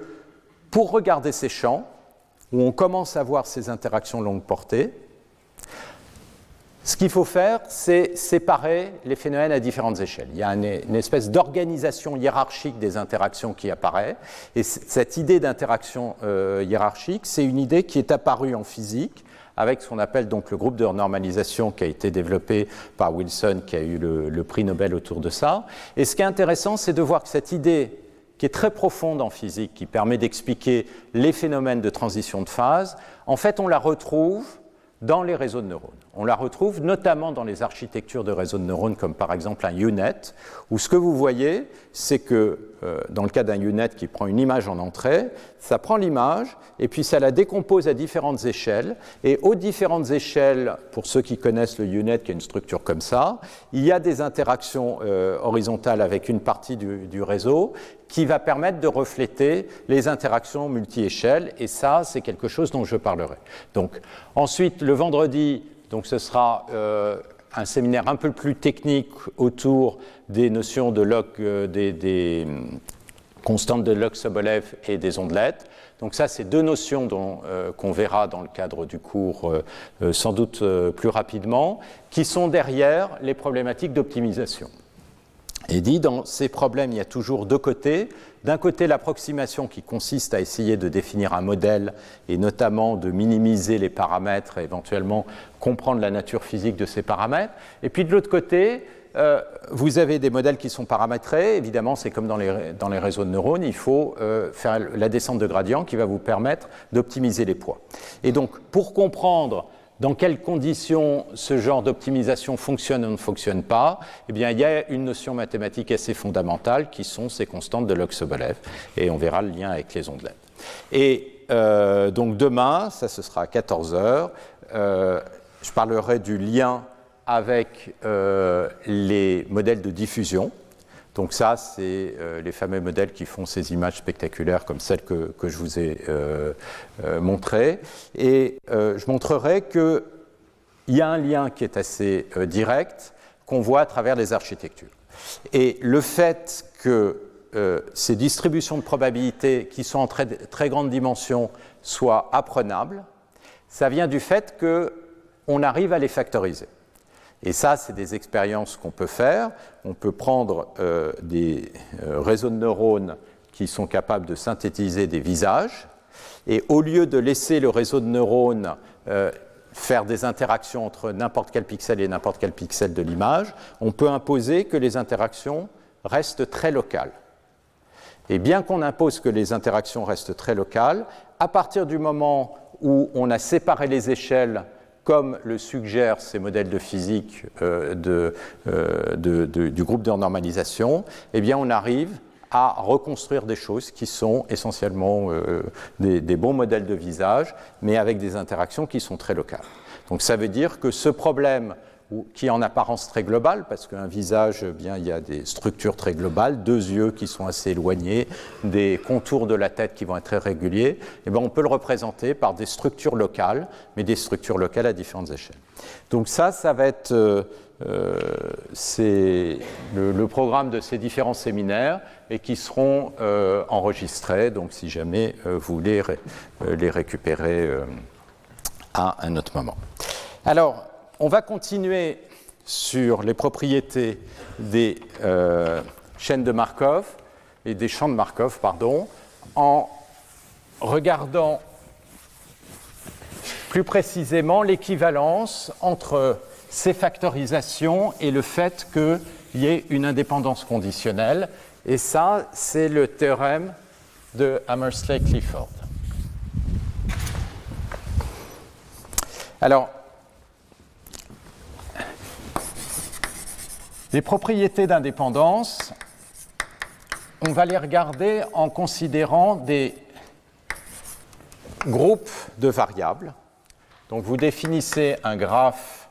Speaker 2: pour regarder ces champs, où on commence à voir ces interactions longue portée, ce qu'il faut faire, c'est séparer les phénomènes à différentes échelles. Il y a une, espèce d'organisation hiérarchique des interactions qui apparaît. Et cette idée d'interaction euh, hiérarchique, c'est une idée qui est apparue en physique avec ce qu'on appelle donc le groupe de normalisation qui a été développé par Wilson, qui a eu le, prix Nobel autour de ça. Et ce qui est intéressant, c'est de voir que cette idée qui est très profonde en physique, qui permet d'expliquer les phénomènes de transition de phase, en fait, on la retrouve dans les réseaux de neurones. On la retrouve notamment dans les architectures de réseaux de neurones, comme par exemple un UNet, où ce que vous voyez, c'est que euh, dans le cas d'un UNet qui prend une image en entrée, ça prend l'image et puis ça la décompose à différentes échelles. Et aux différentes échelles, pour ceux qui connaissent le UNet, qui est une structure comme ça, il y a des interactions euh, horizontales avec une partie du réseau qui va permettre de refléter les interactions multi-échelles. Et ça, c'est quelque chose dont je parlerai. Donc, ensuite, le vendredi, donc ce sera euh, un séminaire un peu plus technique autour des notions de log, euh, des, hum, constantes de log Sobolev et des ondelettes. Donc ça, c'est deux notions euh, qu'on verra dans le cadre du cours sans doute plus rapidement, qui sont derrière les problématiques d'optimisation. Et dit, dans ces problèmes, il y a toujours deux côtés. D'un côté, l'approximation qui consiste à essayer de définir un modèle et notamment de minimiser les paramètres et éventuellement comprendre la nature physique de ces paramètres. Et puis de l'autre côté, euh, vous avez des modèles qui sont paramétrés. Évidemment, c'est comme dans les, dans les, réseaux de neurones, il faut euh, faire la descente de gradient qui va vous permettre d'optimiser les poids. Et donc, pour comprendre dans quelles conditions ce genre d'optimisation fonctionne ou ne fonctionne pas? Eh bien, il y a une notion mathématique assez fondamentale qui sont ces constantes de Log-Sobolev, et on verra le lien avec les ondelettes. Et euh, donc demain, ça ce sera à 14 heures, euh, je parlerai du lien avec euh, les modèles de diffusion. Donc ça, c'est euh, les fameux modèles qui font ces images spectaculaires comme celles que, je vous ai euh, euh, montrées. Et je montrerai qu'il y a un lien qui est assez direct qu'on voit à travers les architectures. Et le fait que euh, ces distributions de probabilités qui sont en très, très grande dimension soient apprenables, ça vient du fait qu'on arrive à les factoriser. Et ça, c'est des expériences qu'on peut faire. On peut prendre euh, des euh, réseaux de neurones qui sont capables de synthétiser des visages, et au lieu de laisser le réseau de neurones euh, faire des interactions entre n'importe quel pixel et n'importe quel pixel de l'image, on peut imposer que les interactions restent très locales. Et bien qu'on impose que les interactions restent très locales, à partir du moment où on a séparé les échelles comme le suggèrent ces modèles de physique euh, euh, du groupe de normalisation, eh bien on arrive à reconstruire des choses qui sont essentiellement euh, des, des, bons modèles de visage, mais avec des interactions qui sont très locales. Donc ça veut dire que ce problème qui est en apparence très global, parce qu'un visage, eh bien, il y a des structures très globales, deux yeux qui sont assez éloignés, des contours de la tête qui vont être très réguliers, eh bien, on peut le représenter par des structures locales, mais des structures locales à différentes échelles. Donc ça, ça va être euh, euh le, programme de ces différents séminaires et qui seront euh, enregistrés, donc si jamais vous voulez les récupérer à un autre moment. Alors, on va continuer sur les propriétés des euh, chaînes de Markov et des champs de Markov, pardon, en regardant plus précisément l'équivalence entre ces factorisations et le fait qu'il y ait une indépendance conditionnelle. Et ça, c'est le théorème de Hammersley-Clifford. Alors, Les propriétés d'indépendance, on va les regarder en considérant des groupes de variables. Donc vous définissez un graphe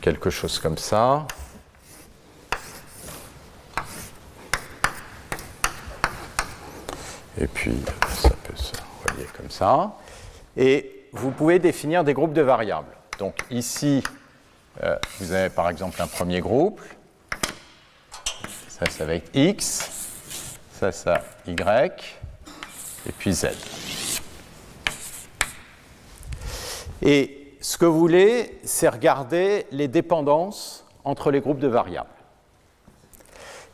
Speaker 2: quelque chose comme ça. Et puis ça peut se relier comme ça. Et vous pouvez définir des groupes de variables. Donc ici, euh, vous avez par exemple un premier groupe. Ça, ça va être x. Ça, ça, y. Et puis z. Et ce que vous voulez, c'est regarder les dépendances entre les groupes de variables.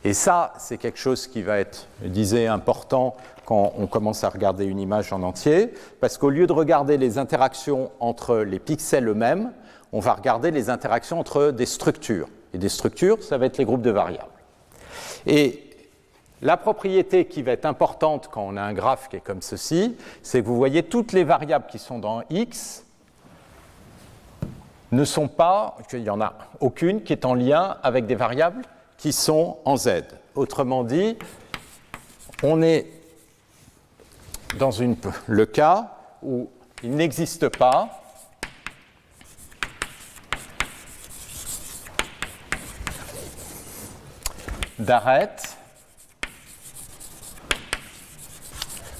Speaker 2: Et ça, c'est quelque chose qui va être, je disais, important quand on commence à regarder une image en entier, parce qu'au lieu de regarder les interactions entre les pixels eux-mêmes, on va regarder les interactions entre des structures. Et des structures, ça va être les groupes de variables. Et la propriété qui va être importante quand on a un graphe qui est comme ceci, c'est que vous voyez toutes les variables qui sont dans X ne sont pas, il n'y en a aucune qui est en lien avec des variables qui sont en Z. Autrement dit, on est dans une, le cas où il n'existe pas d'arête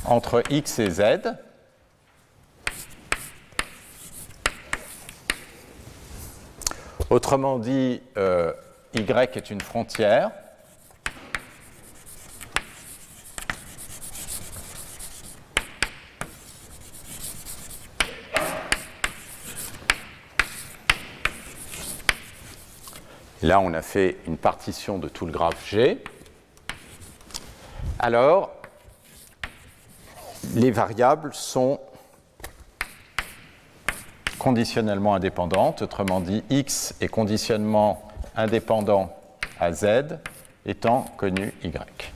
Speaker 2: entre x et z Autrement dit, euh, y est une frontière Là, on a fait une partition de tout le graphe G. Alors, les variables sont conditionnellement indépendantes, autrement dit, x est conditionnement indépendant à z étant connu y.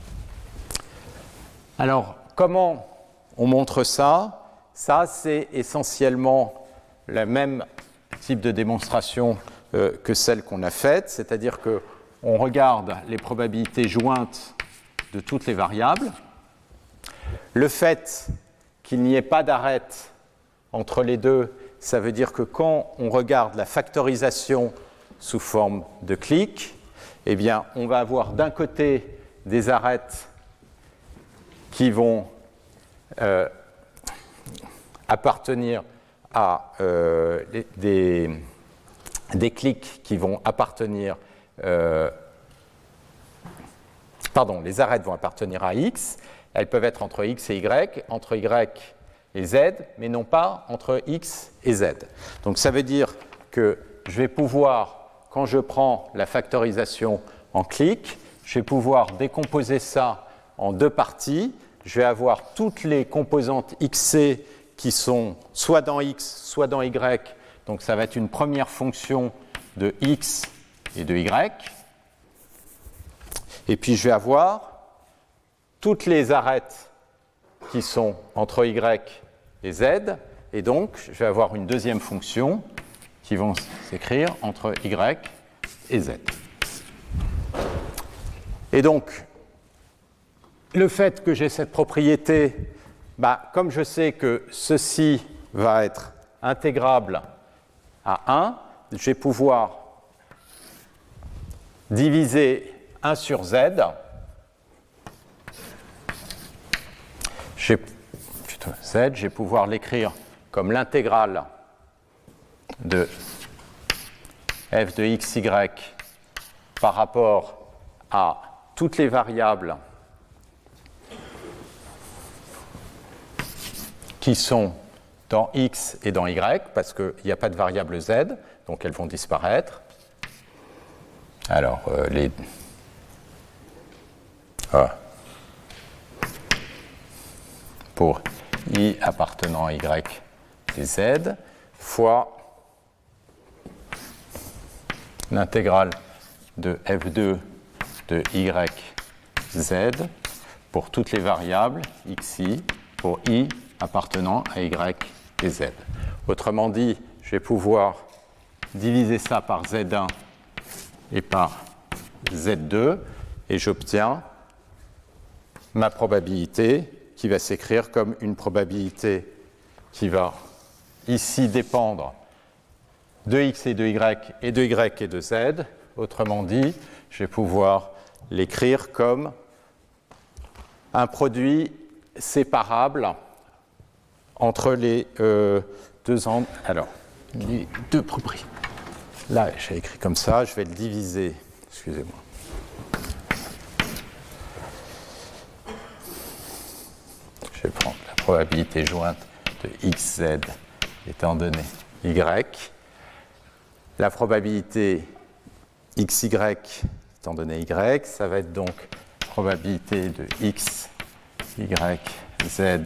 Speaker 2: Alors, comment on montre ça? Ça, c'est essentiellement le même type de démonstration euh, que celle qu'on a faite, c'est-à-dire qu'on regarde les probabilités jointes de toutes les variables. Le fait qu'il n'y ait pas d'arête entre les deux, ça veut dire que quand on regarde la factorisation sous forme de clic, eh bien, on va avoir d'un côté des arêtes qui vont euh, appartenir à euh, des, des, clics qui vont appartenir, euh, pardon, les arêtes vont appartenir à x, elles peuvent être entre x et y, entre y et z, mais non pas entre x et z. Donc ça veut dire que je vais pouvoir, quand je prends la factorisation en clic, je vais pouvoir décomposer ça en deux parties. Je vais avoir toutes les composantes xc qui sont soit dans x, soit dans y. Donc ça va être une première fonction de x et de y. Et puis je vais avoir toutes les arêtes qui sont entre y et z. Et donc je vais avoir une deuxième fonction qui vont s'écrire entre y et z. Et donc, le fait que j'ai cette propriété, bah, comme je sais que ceci va être intégrable à 1, je vais pouvoir diviser 1 sur z. Z, je vais pouvoir l'écrire comme l'intégrale de f de xy par rapport à toutes les variables qui sont dans x et dans y, parce qu'il n'y a pas de variable z, donc elles vont disparaître. Alors, euh, les... Ah. Pour i appartenant à y et z, fois l'intégrale de f2 de y, z pour toutes les variables xi pour i appartenant à y z. Autrement dit, je vais pouvoir diviser ça par z1 et par z2 et j'obtiens ma probabilité qui va s'écrire comme une probabilité qui va ici dépendre de x et de y et de y et de z. Autrement dit, je vais pouvoir l'écrire comme un produit séparable entre les euh, deux en... Alors, les deux propriétés. Là, j'ai écrit comme ça, je vais le diviser. Excusez-moi. Je vais prendre la probabilité jointe de xz étant donné y. La probabilité xy étant donné y, ça va être donc probabilité de x, y, z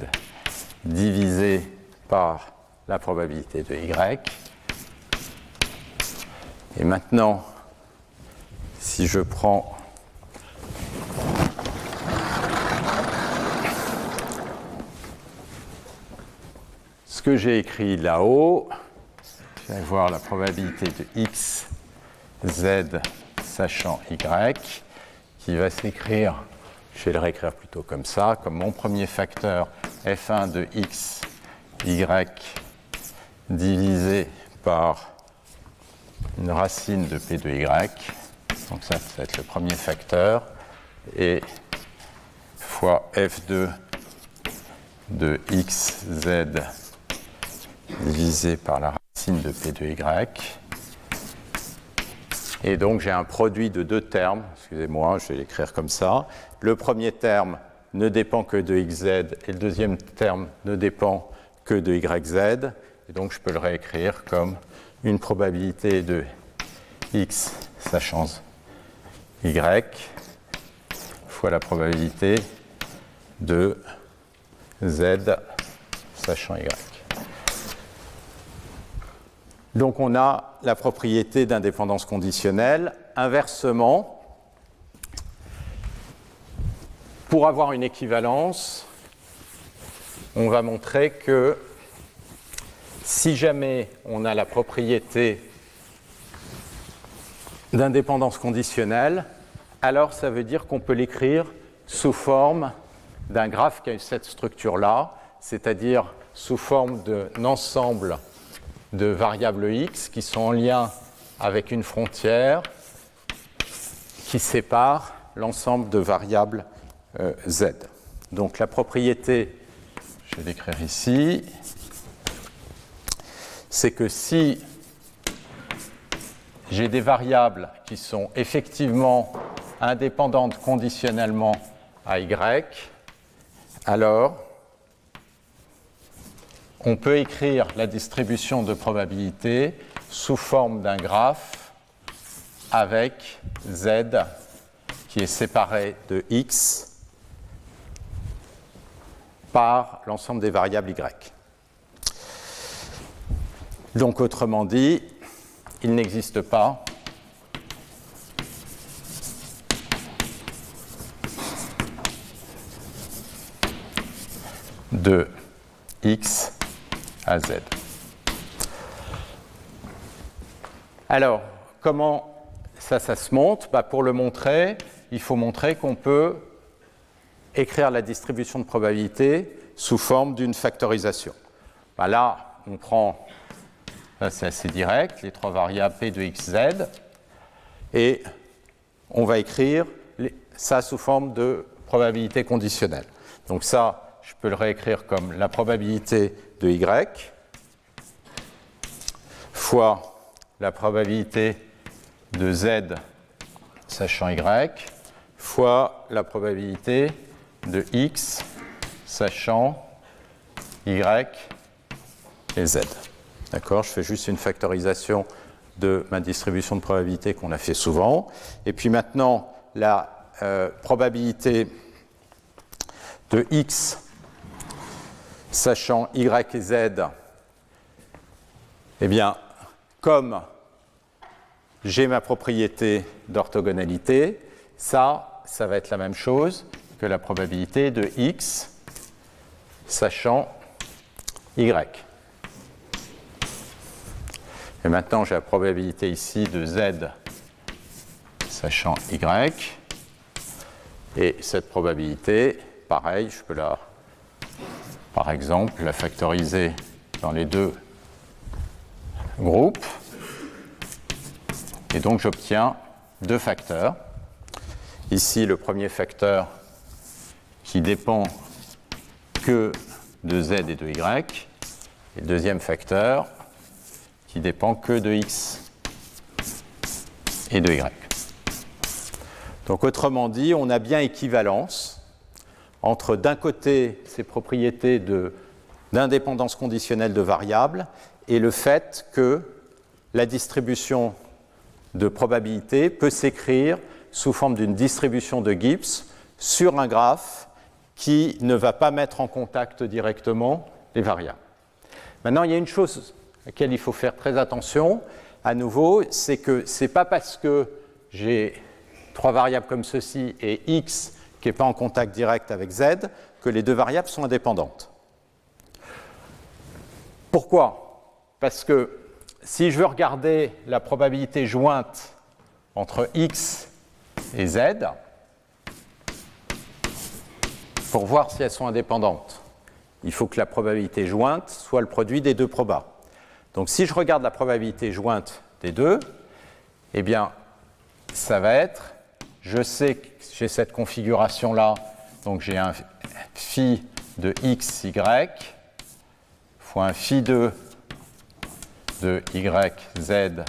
Speaker 2: divisé par la probabilité de y. Et maintenant, si je prends ce que j'ai écrit là-haut, je vais voir la probabilité de x, z sachant y, qui va s'écrire, je vais le réécrire plutôt comme ça, comme mon premier facteur f1 de x, y divisé par une racine de p de y. Donc ça, ça va être le premier facteur. Et fois f2 de x, z divisé par la racine de p de y. Et donc j'ai un produit de deux termes, excusez-moi, je vais l'écrire comme ça. Le premier terme ne dépend que de xz et le deuxième terme ne dépend que de yz. Et donc je peux le réécrire comme une probabilité de x sachant y fois la probabilité de z sachant y. Donc on a la propriété d'indépendance conditionnelle. Inversement, pour avoir une équivalence, on va montrer que si jamais on a la propriété d'indépendance conditionnelle, alors ça veut dire qu'on peut l'écrire sous forme d'un graphe qui a cette structure-là, c'est-à-dire sous forme d'un ensemble de variables x qui sont en lien avec une frontière qui sépare l'ensemble de variables euh, z. Donc la propriété, je vais l'écrire ici, c'est que si j'ai des variables qui sont effectivement indépendantes conditionnellement à y, alors on peut écrire la distribution de probabilité sous forme d'un graphe avec z qui est séparé de x par l'ensemble des variables y. Donc autrement dit, il n'existe pas de x à z. Alors, comment ça, se monte? Bah, Pour le montrer, il faut montrer qu'on peut écrire la distribution de probabilité sous forme d'une factorisation. Bah, là, on prend, c'est assez direct, les trois variables p de x, z, et on va écrire ça sous forme de probabilité conditionnelle. Donc ça, je peux le réécrire comme la probabilité de y fois la probabilité de z sachant y fois la probabilité de x sachant y et z. D'accord Je fais juste une factorisation de ma distribution de probabilité qu'on a fait souvent. Et puis maintenant, la euh, probabilité de x sachant y et z, eh bien, comme j'ai ma propriété d'orthogonalité, ça, ça va être la même chose que la probabilité de x sachant y. Et maintenant, j'ai la probabilité ici de z sachant y. Et cette probabilité, pareil, je peux la, par exemple, la factoriser dans les deux groupes. Et donc, j'obtiens deux facteurs. Ici, le premier facteur qui dépend que de z et de y, et le deuxième facteur qui dépend que de x et de y. Donc autrement dit, on a bien équivalence entre d'un côté ces propriétés d'indépendance conditionnelle de variables et le fait que la distribution de probabilité peut s'écrire sous forme d'une distribution de Gibbs sur un graphe qui ne va pas mettre en contact directement les variables. Maintenant, il y a une chose à laquelle il faut faire très attention, à nouveau, c'est que ce n'est pas parce que j'ai trois variables comme ceci et x qui n'est pas en contact direct avec z que les deux variables sont indépendantes. Pourquoi? Parce que si je veux regarder la probabilité jointe entre x et z, pour voir si elles sont indépendantes, il faut que la probabilité jointe soit le produit des deux probas. Donc si je regarde la probabilité jointe des deux, eh bien, ça va être, je sais que j'ai cette configuration-là, donc j'ai un phi de x, y, fois un phi 2 de y, z,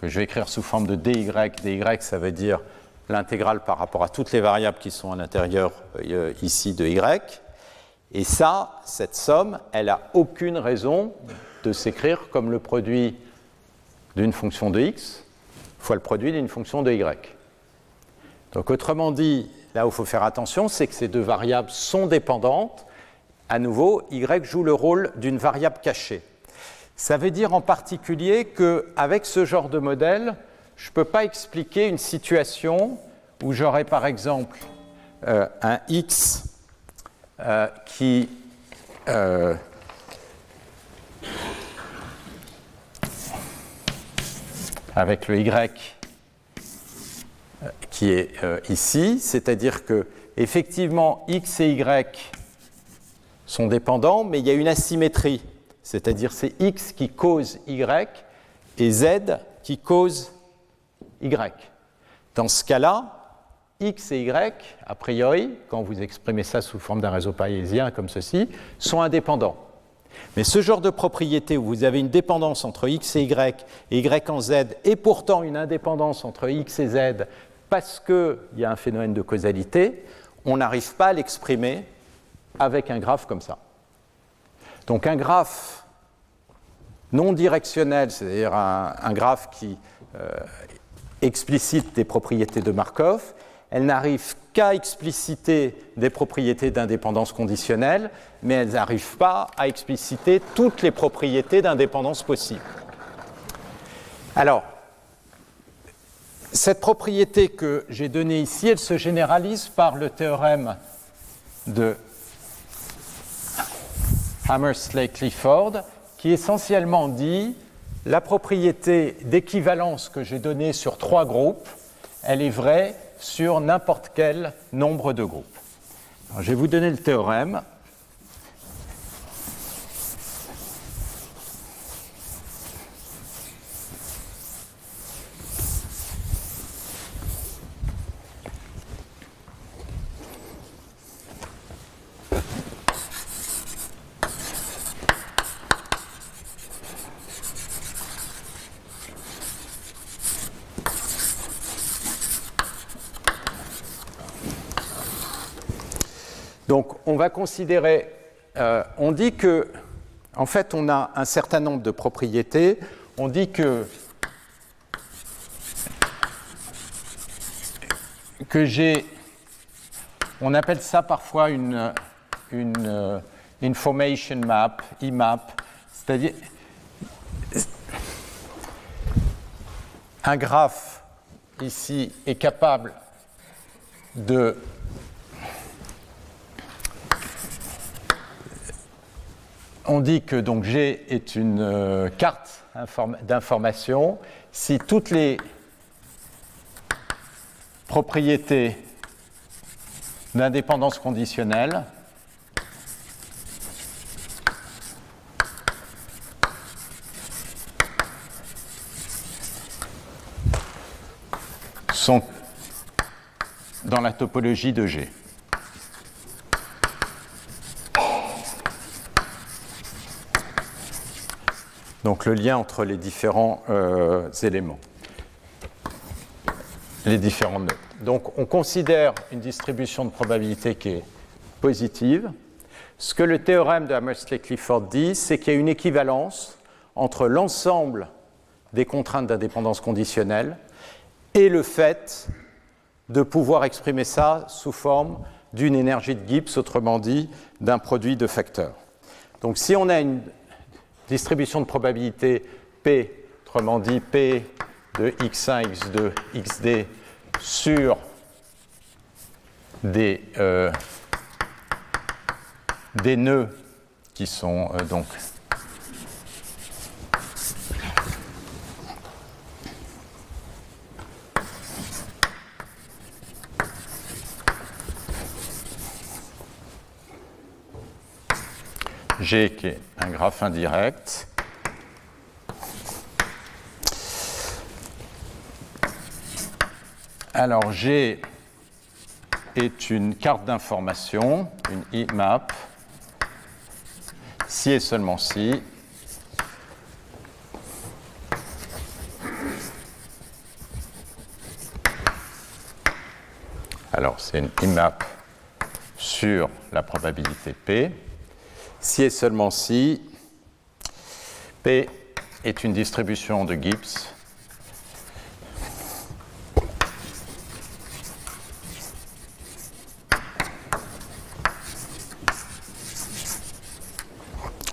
Speaker 2: que je vais écrire sous forme de dy. dy, ça veut dire l'intégrale par rapport à toutes les variables qui sont à l'intérieur euh, ici de y. Et ça, cette somme, elle n'a aucune raison de s'écrire comme le produit d'une fonction de x fois le produit d'une fonction de y. Donc autrement dit, là où il faut faire attention, c'est que ces deux variables sont dépendantes. À nouveau, y joue le rôle d'une variable cachée. Ça veut dire en particulier qu'avec ce genre de modèle, je ne peux pas expliquer une situation où j'aurais par exemple euh, un x euh, qui euh, avec le y qui est ici, c'est-à-dire que effectivement x et y sont dépendants, mais il y a une asymétrie, c'est-à-dire c'est x qui cause y et z qui cause y. Dans ce cas-là, x et y, a priori, quand vous exprimez ça sous forme d'un réseau parésien comme ceci, sont indépendants. Mais ce genre de propriété où vous avez une dépendance entre x et y et y en z, et pourtant une indépendance entre x et z parce qu'il y a un phénomène de causalité, on n'arrive pas à l'exprimer avec un graphe comme ça. Donc un graphe non directionnel, c'est-à-dire un, graphe qui euh, explicite des propriétés de Markov, elle n'arrive qu'à expliciter des propriétés d'indépendance conditionnelle, mais elles n'arrivent pas à expliciter toutes les propriétés d'indépendance possibles. Alors, cette propriété que j'ai donnée ici, elle se généralise par le théorème de Hammersley-Clifford, qui essentiellement dit la propriété d'équivalence que j'ai donnée sur trois groupes, elle est vraie sur n'importe quel nombre de groupes. je vais vous donner le théorème. Donc on va considérer, euh, on dit que, en fait, on a un certain nombre de propriétés. On dit que j'ai, on appelle ça parfois une, une euh, information map, c'est-à-dire un graphe ici est capable de on dit que donc G est une euh, carte d'information si toutes les propriétés d'indépendance conditionnelle sont dans la topologie de G. donc le lien entre les différents euh, éléments, les différents nœuds. Donc on considère une distribution de probabilité qui est positive. Ce que le théorème de Hammersley-Clifford dit, c'est qu'il y a une équivalence entre l'ensemble des contraintes d'indépendance conditionnelle et le fait de pouvoir exprimer ça sous forme d'une énergie de Gibbs, autrement dit d'un produit de facteurs. Donc si on a une distribution de probabilité P, autrement dit P de x1, x2, xd sur des, euh, des nœuds qui sont euh, donc G qui est un graphe indirect. Alors G est une carte d'information, une IMAP, si et seulement si. Alors c'est une IMAP sur la probabilité P si et seulement si P est une distribution de Gibbs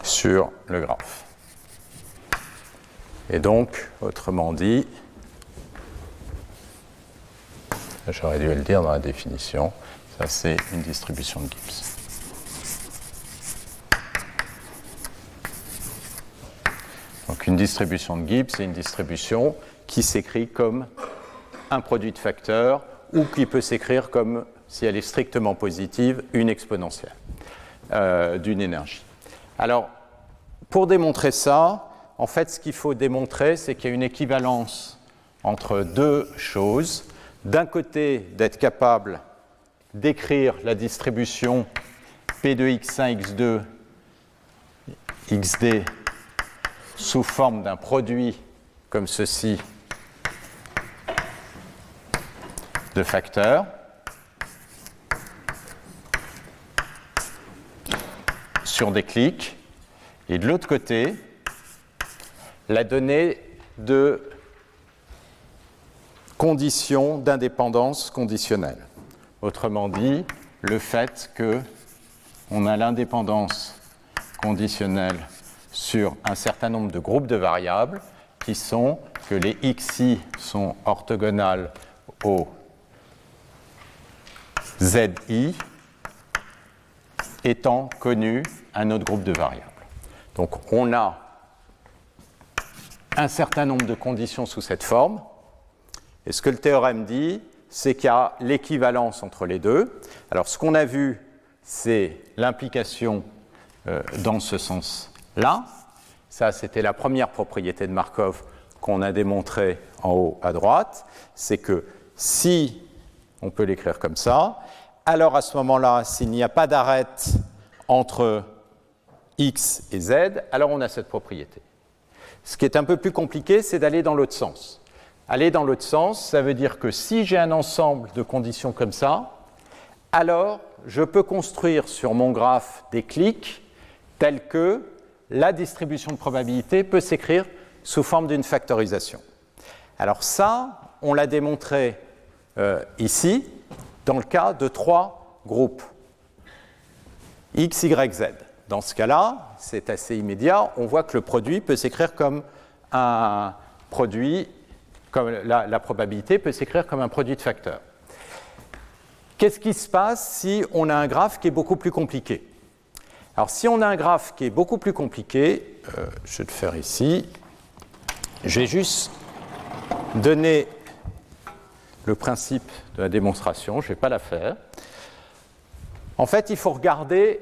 Speaker 2: sur le graphe. Et donc, autrement dit, j'aurais dû le dire dans la définition, ça c'est une distribution de Gibbs. Une distribution de Gibbs, c'est une distribution qui s'écrit comme un produit de facteurs ou qui peut s'écrire comme, si elle est strictement positive, une exponentielle euh, d'une énergie. Alors, pour démontrer ça, en fait, ce qu'il faut démontrer, c'est qu'il y a une équivalence entre deux choses. D'un côté, d'être capable d'écrire la distribution P de x1, x2 xd sous forme d'un produit comme ceci de facteurs. sur des clics. Et de l'autre côté, la donnée de conditions d'indépendance conditionnelle. Autrement dit, le fait que on a l'indépendance conditionnelle sur un certain nombre de groupes de variables qui sont que les xi sont orthogonales au zi étant connu un autre groupe de variables. Donc on a un certain nombre de conditions sous cette forme. Et ce que le théorème dit, c'est qu'il y a l'équivalence entre les deux. Alors ce qu'on a vu, c'est l'implication euh, dans ce sens-là. Ça, c'était la première propriété de Markov qu'on a démontrée en haut à droite. C'est que si, on peut l'écrire comme ça, alors à ce moment-là, s'il n'y a pas d'arête entre x et z, alors on a cette propriété. Ce qui est un peu plus compliqué, c'est d'aller dans l'autre sens. Aller dans l'autre sens, ça veut dire que si j'ai un ensemble de conditions comme ça, alors je peux construire sur mon graphe des clics tels que la distribution de probabilité peut s'écrire sous forme d'une factorisation. Alors ça, on l'a démontré euh, ici dans le cas de trois groupes x, y, z. Dans ce cas-là, c'est assez immédiat, on voit que le produit peut s'écrire comme un produit, comme la, probabilité peut s'écrire comme un produit de facteurs. Qu'est-ce qui se passe si on a un graphe qui est beaucoup plus compliqué? Alors si on a un graphe qui est beaucoup plus compliqué, euh, je vais le faire ici, je vais juste donner le principe de la démonstration, je ne vais pas la faire. En fait, il faut regarder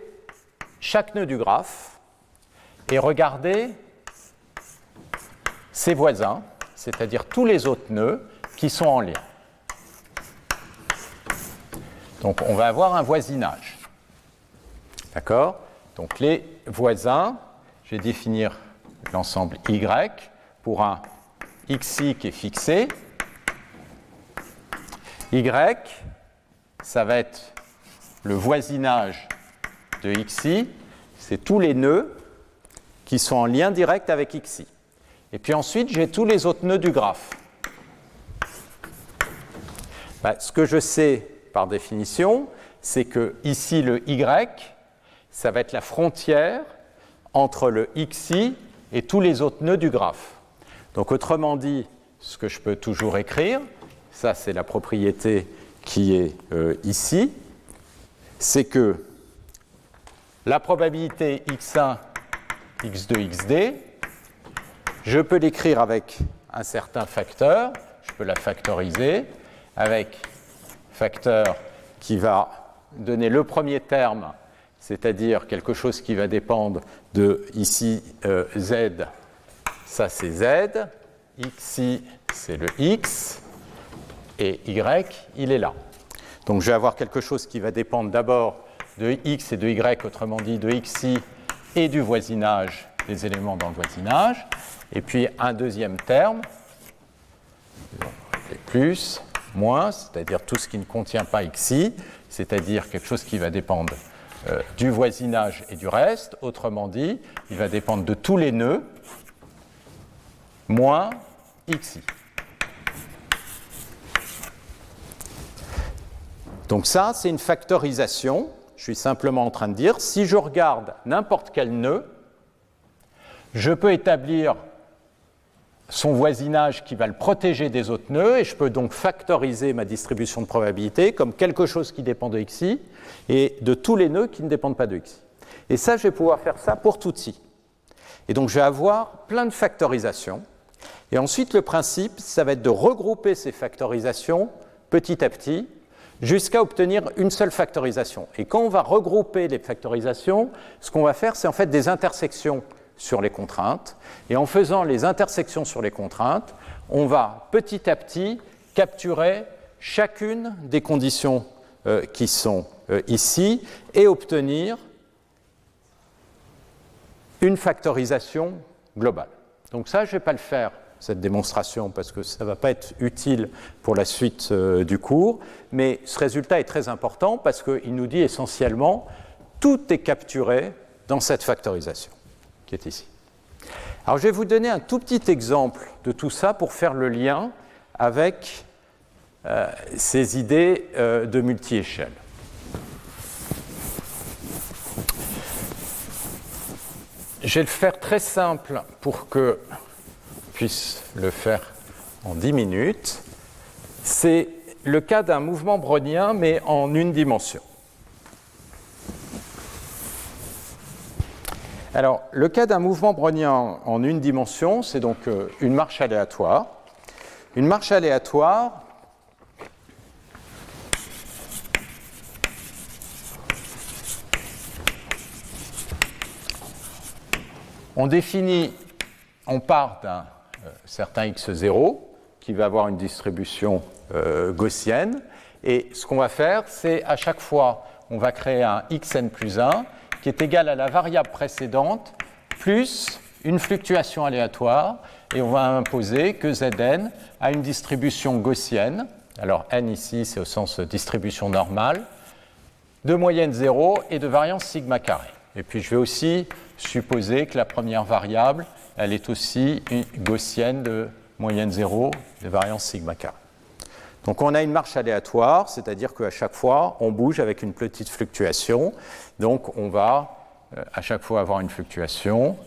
Speaker 2: chaque nœud du graphe et regarder ses voisins, c'est-à-dire tous les autres nœuds qui sont en lien. Donc on va avoir un voisinage. D'accord? Donc les voisins, je vais définir l'ensemble Y pour un xi qui est fixé. Y, ça va être le voisinage de xi, c'est tous les nœuds qui sont en lien direct avec xi. Et puis ensuite, j'ai tous les autres nœuds du graphe. Bah, ce que je sais par définition, c'est que ici, le y, ça va être la frontière entre le xi et tous les autres nœuds du graphe. Donc autrement dit, ce que je peux toujours écrire, ça c'est la propriété qui est euh, ici, c'est que la probabilité x1, x2, xd, je peux l'écrire avec un certain facteur, je peux la factoriser avec facteur qui va donner le premier terme, c'est-à-dire quelque chose qui va dépendre de ici euh, z, ça c'est z, xi c'est le x, et y il est là. Donc je vais avoir quelque chose qui va dépendre d'abord de x et de y, autrement dit de xi et du voisinage des éléments dans le voisinage. Et puis un deuxième terme, plus, moins, c'est-à-dire tout ce qui ne contient pas xi, c'est-à-dire quelque chose qui va dépendre euh, du voisinage et du reste. Autrement dit, il va dépendre de tous les nœuds, moins xi. Donc ça, c'est une factorisation je suis simplement en train de dire, si je regarde n'importe quel nœud, je peux établir son voisinage qui va le protéger des autres nœuds, et je peux donc factoriser ma distribution de probabilité comme quelque chose qui dépend de xi, et de tous les nœuds qui ne dépendent pas de xi. Et ça, je vais pouvoir faire ça pour tout i. Et donc, je vais avoir plein de factorisations. Et ensuite, le principe, ça va être de regrouper ces factorisations petit à petit jusqu'à obtenir une seule factorisation. Et quand on va regrouper les factorisations, ce qu'on va faire, c'est en fait des intersections sur les contraintes. Et en faisant les intersections sur les contraintes, on va petit à petit capturer chacune des conditions euh, qui sont euh, ici et obtenir une factorisation globale. Donc ça, je ne vais pas le faire, cette démonstration, parce que ça ne va pas être utile pour la suite euh, du cours, mais ce résultat est très important parce qu'il nous dit essentiellement tout est capturé dans cette factorisation qui est ici. Alors je vais vous donner un tout petit exemple de tout ça pour faire le lien avec euh, ces idées euh, de multi-échelle. Je vais le faire très simple pour que puisse le faire en 10 minutes. C'est le cas d'un mouvement brownien, mais en une dimension. Alors, le cas d'un mouvement brownien en une dimension, c'est donc euh, une marche aléatoire. Une marche aléatoire, on définit, on part d'un euh, certain x0 qui va avoir une distribution euh, gaussienne, et ce qu'on va faire, c'est à chaque fois, on va créer un xn plus 1 qui est égal à la variable précédente plus une fluctuation aléatoire et on va imposer que Zn a une distribution gaussienne. Alors n ici, c'est au sens distribution normale, de moyenne 0 et de variance sigma carré. Et puis je vais aussi supposer que la première variable, elle est aussi gaussienne de moyenne 0 de variance sigma carré. Donc on a une marche aléatoire, c'est-à-dire qu'à chaque fois, on bouge avec une petite fluctuation. Donc on va euh, à chaque fois avoir une fluctuation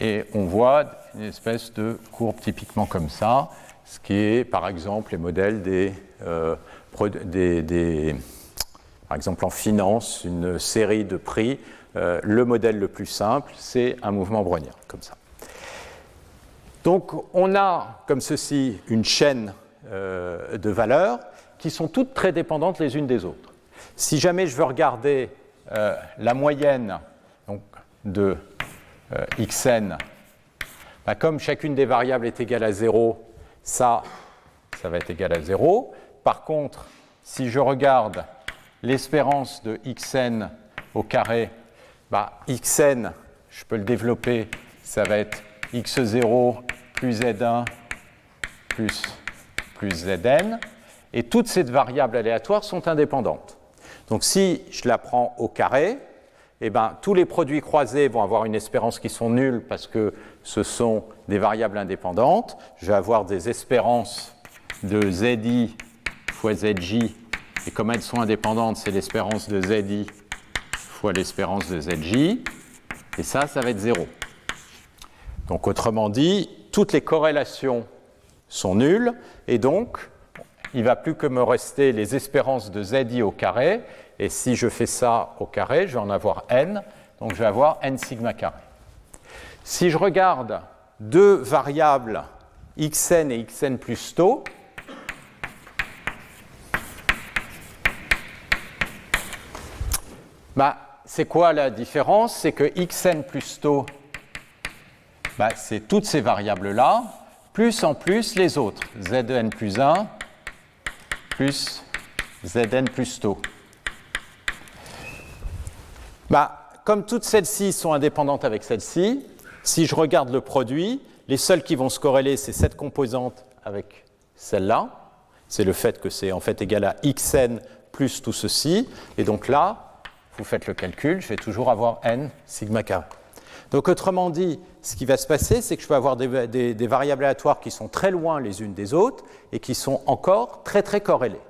Speaker 2: et on voit une espèce de courbe typiquement comme ça, ce qui est par exemple les modèles des, euh, des, par exemple en finance, une série de prix. Euh, le modèle le plus simple, c'est un mouvement brownien, comme ça. Donc on a comme ceci une chaîne euh, de valeurs qui sont toutes très dépendantes les unes des autres. Si jamais je veux regarder euh, la moyenne de euh, xn, bah, comme chacune des variables est égale à 0, ça, ça va être égal à 0. Par contre, si je regarde l'espérance de xn au carré, bah, xn, je peux le développer, ça va être x0 plus z1 plus plus Zn, et toutes ces variables aléatoires sont indépendantes. Donc si je la prends au carré, eh ben, tous les produits croisés vont avoir une espérance qui sont nulles parce que ce sont des variables indépendantes. Je vais avoir des espérances de Zi fois Zj, et comme elles sont indépendantes, c'est l'espérance de Zi fois l'espérance de Zj, et ça, ça va être 0. Donc autrement dit, toutes les corrélations sont nulles, et donc il ne va plus que me rester les espérances de zi au carré, et si je fais ça au carré, je vais en avoir n, donc je vais avoir n sigma carré. Si je regarde deux variables xn et xn plus tau, bah, c'est quoi la différence? C'est que xn plus tau, bah, c'est toutes ces variables-là, plus en plus les autres, Zn plus 1 plus Zn plus tau. Bah, comme toutes celles-ci sont indépendantes avec celles-ci, si je regarde le produit, les seules qui vont se corréler, c'est cette composante avec celle-là. C'est le fait que c'est en fait égal à xn plus tout ceci. Et donc là, vous faites le calcul, je vais toujours avoir n sigma k. Donc autrement dit, ce qui va se passer, c'est que je vais avoir des, variables aléatoires qui sont très loin les unes des autres et qui sont encore très très corrélées.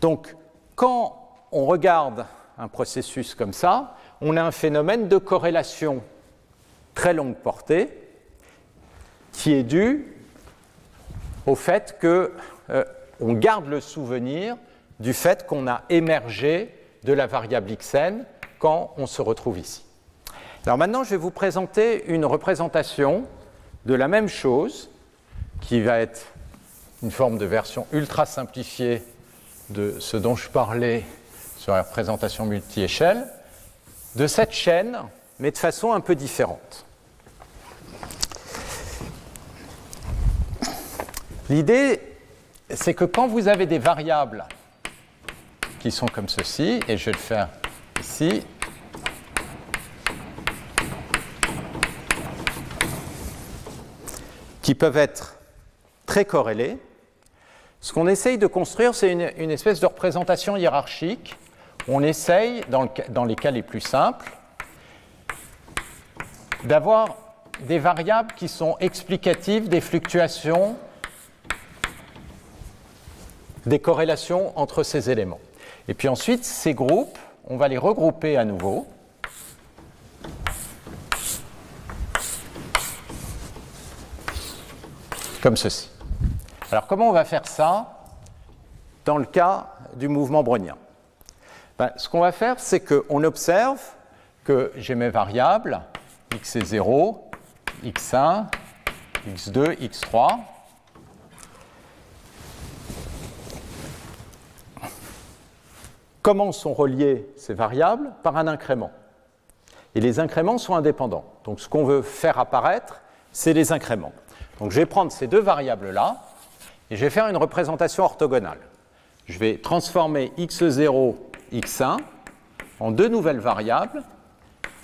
Speaker 2: Donc quand on regarde un processus comme ça, on a un phénomène de corrélation très longue portée qui est dû au fait qu'on euh, garde le souvenir du fait qu'on a émergé de la variable xn quand on se retrouve ici. Alors maintenant, je vais vous présenter une représentation de la même chose, qui va être une forme de version ultra simplifiée de ce dont je parlais sur la représentation multi-échelle, de cette chaîne, mais de façon un peu différente. L'idée, c'est que quand vous avez des variables qui sont comme ceci, et je vais le faire ici, qui peuvent être très corrélés. Ce qu'on essaye de construire, c'est une, espèce de représentation hiérarchique. On essaye, dans les cas les plus simples, d'avoir des variables qui sont explicatives des fluctuations, des corrélations entre ces éléments. Et puis ensuite, ces groupes, on va les regrouper à nouveau. Comme ceci. Alors comment on va faire ça dans le cas du mouvement brownien? Ben, Ce qu'on va faire, c'est qu'on observe que j'ai mes variables, x est 0, x1, x2, x3. Comment sont reliées ces variables? Par un incrément. Et les incréments sont indépendants. Donc ce qu'on veut faire apparaître, c'est les incréments. Donc je vais prendre ces deux variables-là et je vais faire une représentation orthogonale. Je vais transformer x0, x1 en deux nouvelles variables,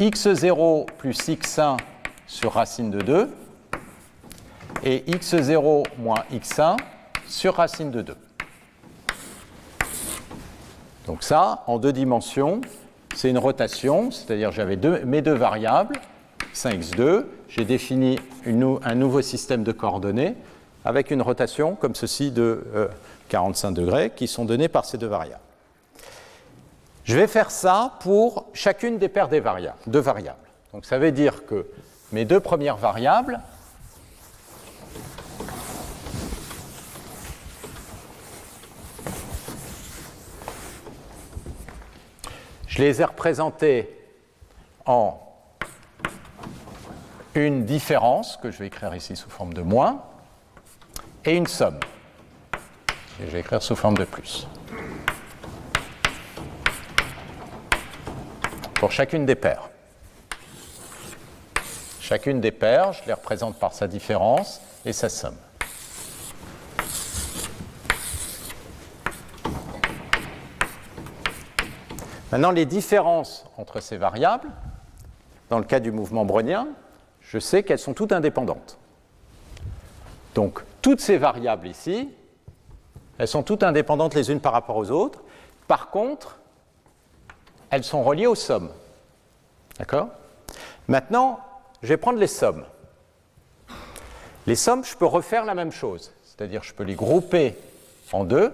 Speaker 2: x0 plus x1 sur racine de 2 et x0 moins x1 sur racine de 2. Donc ça, en deux dimensions, c'est une rotation, c'est-à-dire j'avais mes deux variables, x1, x2, j'ai défini un nouveau système de coordonnées avec une rotation comme ceci de 45 euh, degrés qui sont données par ces deux variables. Je vais faire ça pour chacune des paires des variables, deux variables. Donc ça veut dire que mes deux premières variables, je les ai représentées en une différence, que je vais écrire ici sous forme de moins, et une somme. Et je vais écrire sous forme de plus. Pour chacune des paires. Chacune des paires, je les représente par sa différence et sa somme. Maintenant, les différences entre ces variables, dans le cas du mouvement brownien, je sais qu'elles sont toutes indépendantes. Donc, toutes ces variables ici, elles sont toutes indépendantes les unes par rapport aux autres. Par contre, elles sont reliées aux sommes. D'accord? Maintenant, je vais prendre les sommes. Les sommes, je peux refaire la même chose, c'est-à-dire je peux les grouper en deux.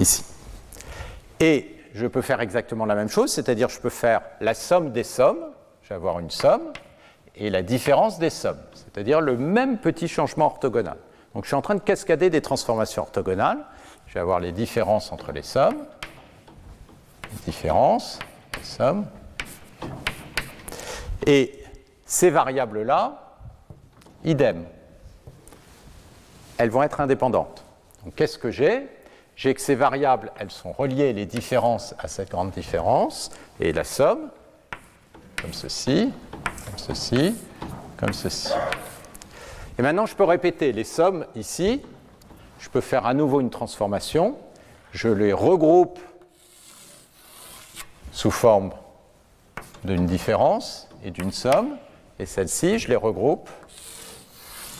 Speaker 2: Ici. Et je peux faire exactement la même chose, c'est-à-dire je peux faire la somme des sommes, je vais avoir une somme, et la différence des sommes, c'est-à-dire le même petit changement orthogonal. Donc je suis en train de cascader des transformations orthogonales. Je vais avoir les différences entre les sommes. Les différences, les sommes. Et ces variables-là, idem. Elles vont être indépendantes. Donc qu'est-ce que j'ai? J'ai que ces variables, elles sont reliées, les différences, à cette grande différence, et la somme, comme ceci, comme ceci, comme ceci. Et maintenant, je peux répéter les sommes ici, je peux faire à nouveau une transformation. Je les regroupe sous forme d'une différence et d'une somme. Et celles-ci, je les regroupe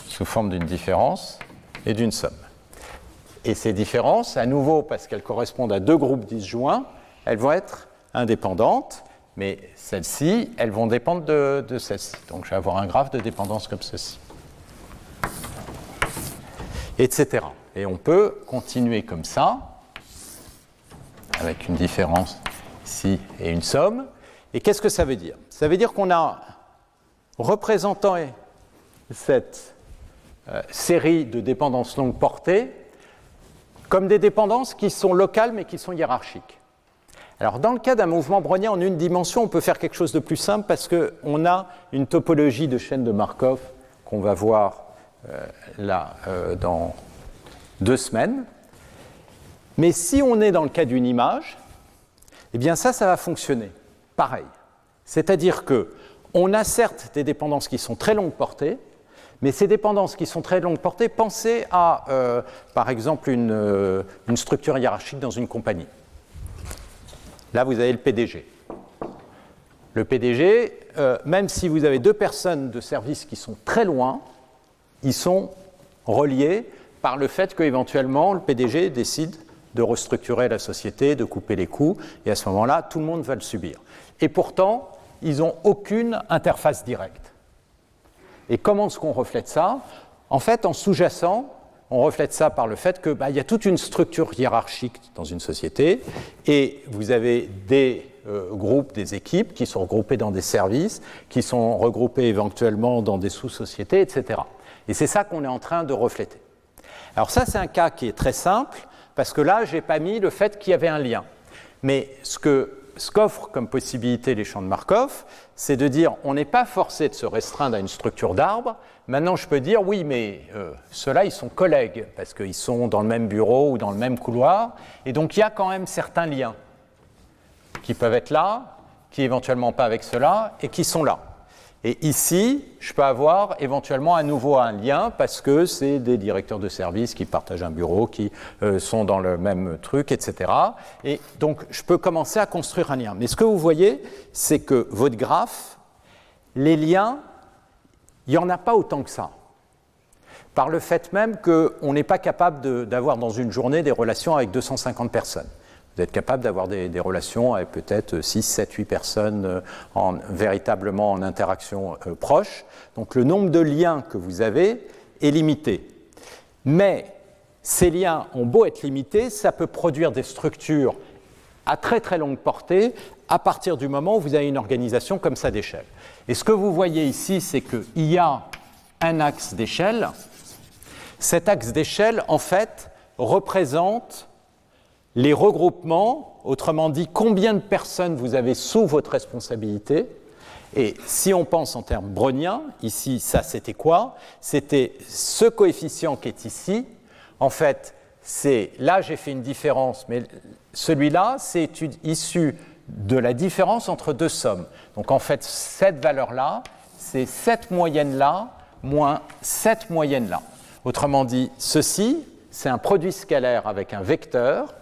Speaker 2: sous forme d'une différence et d'une somme. Et ces différences, à nouveau, parce qu'elles correspondent à deux groupes disjoints, elles vont être indépendantes, mais celles-ci, elles vont dépendre de, celles-ci. Donc je vais avoir un graphe de dépendance comme ceci. Etc. Et on peut continuer comme ça, avec une différence ici et une somme. Et qu'est-ce que ça veut dire? Ça veut dire qu'on a représentant cette euh, série de dépendances longue portée comme des dépendances qui sont locales mais qui sont hiérarchiques. Alors dans le cas d'un mouvement brownien en une dimension, on peut faire quelque chose de plus simple parce qu'on a une topologie de chaîne de Markov qu'on va voir euh, là euh, dans deux semaines. Mais si on est dans le cas d'une image, eh bien ça, ça va fonctionner pareil. C'est-à-dire que on a certes des dépendances qui sont très longue portée, mais ces dépendances qui sont très longue portée, pensez à, euh, par exemple, une, euh, une, structure hiérarchique dans une compagnie. Là, vous avez le PDG. Le PDG, euh, même si vous avez deux personnes de service qui sont très loin, ils sont reliés par le fait qu'éventuellement le PDG décide de restructurer la société, de couper les coûts, et à ce moment-là, tout le monde va le subir. Et pourtant, ils n'ont aucune interface directe. Et comment est-ce qu'on reflète ça En fait, en sous-jacent, on reflète ça par le fait qu'il bah, y a toute une structure hiérarchique dans une société, et vous avez des euh, groupes, des équipes qui sont regroupées dans des services, qui sont regroupées éventuellement dans des sous-sociétés, etc. Et c'est ça qu'on est en train de refléter. Alors ça, c'est un cas qui est très simple, parce que là, je n'ai pas mis le fait qu'il y avait un lien. Mais ce que ce qu'offrent comme possibilité les champs de Markov, c'est de dire on n'est pas forcé de se restreindre à une structure d'arbre. Maintenant, je peux dire oui, mais euh, ceux-là, ils sont collègues, parce qu'ils sont dans le même bureau ou dans le même couloir. Et donc, il y a quand même certains liens qui peuvent être là, qui éventuellement pas avec ceux-là, et qui sont là. Et ici, je peux avoir éventuellement à nouveau un lien parce que c'est des directeurs de service qui partagent un bureau, qui euh, sont dans le même truc, etc. Et donc, je peux commencer à construire un lien. Mais ce que vous voyez, c'est que votre graphe, les liens, il n'y en a pas autant que ça. Par le fait même qu'on n'est pas capable d'avoir dans une journée des relations avec 250 personnes. Vous êtes capable d'avoir des, relations avec peut-être 6, 7, 8 personnes euh, en, véritablement en interaction euh, proche. Donc le nombre de liens que vous avez est limité. Mais ces liens ont beau être limités, ça peut produire des structures à très très longue portée à partir du moment où vous avez une organisation comme ça d'échelle. Et ce que vous voyez ici, c'est qu'il y a un axe d'échelle. Cet axe d'échelle, en fait, représente les regroupements, autrement dit, combien de personnes vous avez sous votre responsabilité. Et si on pense en termes browniens, ici, ça c'était quoi? C'était ce coefficient qui est ici. En fait, c'est là j'ai fait une différence, mais celui-là, c'est issu de la différence entre deux sommes. Donc en fait, cette valeur-là, c'est cette moyenne-là moins cette moyenne-là. Autrement dit, ceci, c'est un produit scalaire avec un vecteur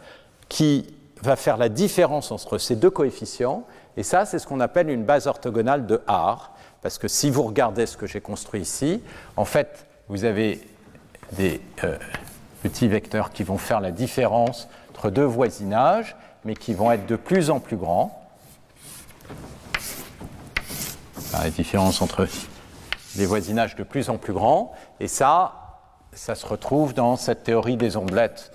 Speaker 2: qui va faire la différence entre ces deux coefficients. Et ça, c'est ce qu'on appelle une base orthogonale de R. Parce que si vous regardez ce que j'ai construit ici, en fait, vous avez des euh, petits vecteurs qui vont faire la différence entre deux voisinages, mais qui vont être de plus en plus grands. La différence entre des voisinages de plus en plus grands. Et ça, ça se retrouve dans cette théorie des omblettes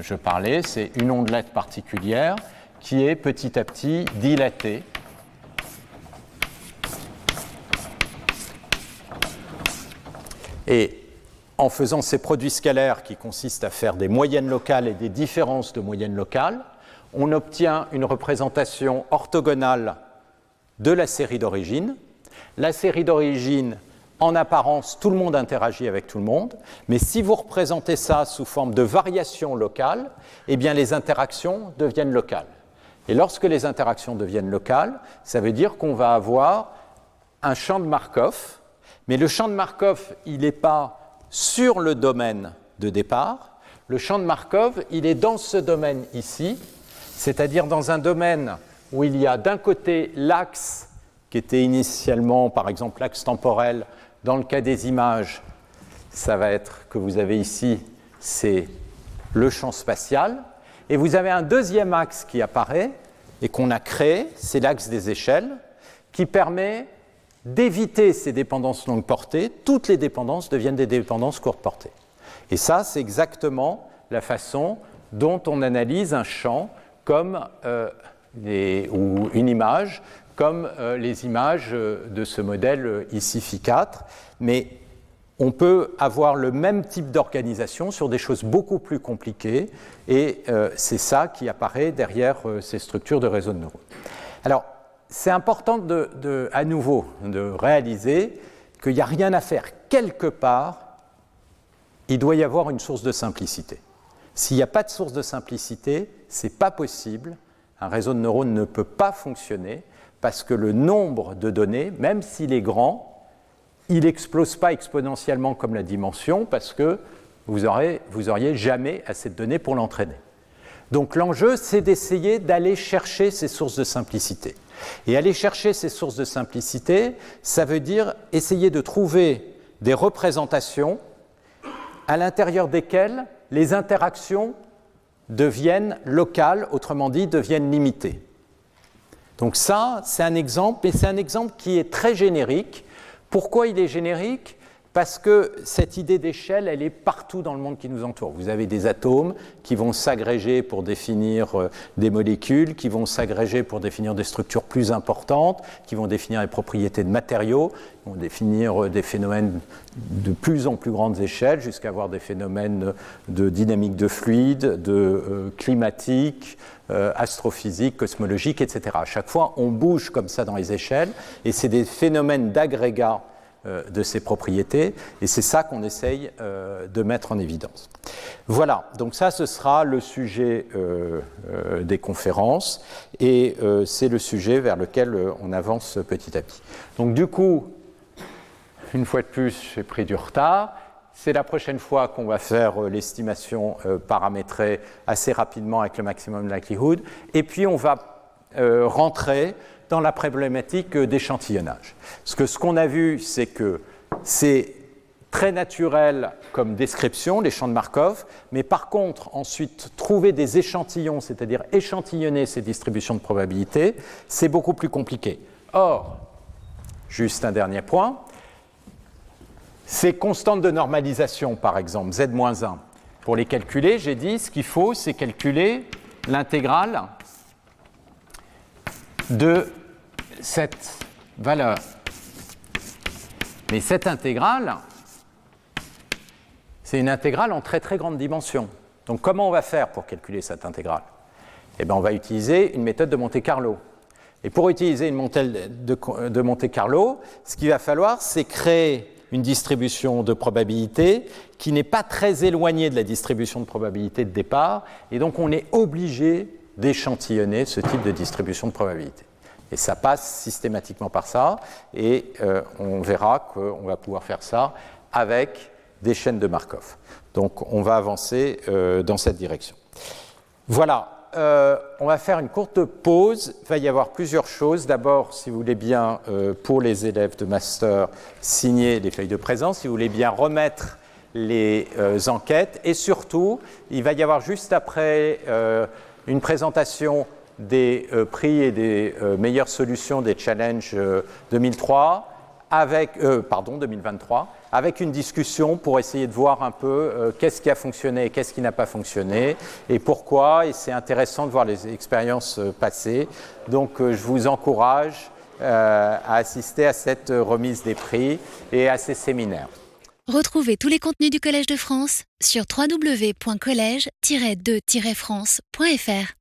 Speaker 2: je parlais, c'est une ondelette particulière qui est petit à petit dilatée. Et en faisant ces produits scalaires qui consistent à faire des moyennes locales et des différences de moyennes locales, on obtient une représentation orthogonale de la série d'origine. La série d'origine en apparence, tout le monde interagit avec tout le monde, mais si vous représentez ça sous forme de variation locale, eh bien les interactions deviennent locales. Et lorsque les interactions deviennent locales, ça veut dire qu'on va avoir un champ de Markov, mais le champ de Markov, il n'est pas sur le domaine de départ, le champ de Markov, il est dans ce domaine ici, c'est-à-dire dans un domaine où il y a d'un côté l'axe qui était initialement, par exemple, l'axe temporel dans le cas des images, ça va être que vous avez ici, c'est le champ spatial. Et vous avez un deuxième axe qui apparaît et qu'on a créé, c'est l'axe des échelles, qui permet d'éviter ces dépendances longue portée. Toutes les dépendances deviennent des dépendances courte portée. Et ça, c'est exactement la façon dont on analyse un champ comme, euh, ou une image comme euh, les images euh, de ce modèle euh, ici Phi4, mais on peut avoir le même type d'organisation sur des choses beaucoup plus compliquées, et c'est ça qui apparaît derrière ces structures de réseaux de neurones. Alors, c'est important de, à nouveau de réaliser qu'il n'y a rien à faire quelque part, il doit y avoir une source de simplicité. S'il n'y a pas de source de simplicité, ce n'est pas possible, un réseau de neurones ne peut pas fonctionner, parce que le nombre de données, même s'il est grand, il n'explose pas exponentiellement comme la dimension, parce que vous, vous auriez jamais assez de données pour l'entraîner. Donc l'enjeu, c'est d'essayer d'aller chercher ces sources de simplicité. Et aller chercher ces sources de simplicité, ça veut dire essayer de trouver des représentations à l'intérieur desquelles les interactions deviennent locales, autrement dit, deviennent limitées. Donc ça, c'est un exemple, mais c'est un exemple qui est très générique. Pourquoi il est générique? Parce que cette idée d'échelle, elle est partout dans le monde qui nous entoure. Vous avez des atomes qui vont s'agréger pour définir euh, des molécules, qui vont s'agréger pour définir des structures plus importantes, qui vont définir les propriétés de matériaux, qui vont définir euh, des phénomènes de plus en plus grandes échelles, jusqu'à avoir des phénomènes de dynamique de fluide, de euh, astrophysique, cosmologique, etc. À chaque fois, on bouge comme ça dans les échelles, et c'est des phénomènes d'agrégat euh, de ces propriétés, et c'est ça qu'on essaye euh, de mettre en évidence. Voilà, donc ça ce sera le sujet des conférences, et c'est le sujet vers lequel on avance petit à petit. Donc du coup, une fois de plus, j'ai pris du retard. C'est la prochaine fois qu'on va faire l'estimation paramétrée assez rapidement avec le maximum likelihood. Et puis on va rentrer dans la problématique d'échantillonnage. Parce que ce qu'on a vu, c'est que c'est très naturel comme description, les champs de Markov, mais par contre, ensuite, trouver des échantillons, c'est-à-dire échantillonner ces distributions de probabilité, c'est beaucoup plus compliqué. Or, juste un dernier point, ces constantes de normalisation, par exemple, z-1, pour les calculer, j'ai dit, ce qu'il faut, c'est calculer l'intégrale de cette valeur. Mais cette intégrale, c'est une intégrale en très très grande dimension. Donc comment on va faire pour calculer cette intégrale? Eh bien on va utiliser une méthode de Monte Carlo. Et pour utiliser une méthode de Monte Carlo, ce qu'il va falloir, c'est créer une distribution de probabilité qui n'est pas très éloignée de la distribution de probabilité de départ, et donc on est obligé d'échantillonner ce type de distribution de probabilité. Et ça passe systématiquement par ça, et euh, on verra qu'on va pouvoir faire ça avec des chaînes de Markov. Donc on va avancer euh, dans cette direction. Voilà, euh, on va faire une courte pause. Il va y avoir plusieurs choses. D'abord, si vous voulez bien, pour les élèves de master, signer les feuilles de présence, si vous voulez bien remettre les enquêtes, et surtout, il va y avoir juste après une présentation des euh, prix et des euh, meilleures solutions des challenges 2003 euh, avec, pardon, 2023, avec une discussion pour essayer de voir un peu qu'est-ce qui a fonctionné et qu'est-ce qui n'a pas fonctionné et pourquoi. Et c'est intéressant de voir les expériences passées. Donc je vous encourage à assister à cette remise des prix et à ces séminaires.
Speaker 1: Retrouvez tous les contenus du Collège de France sur www.colège-2-france.fr.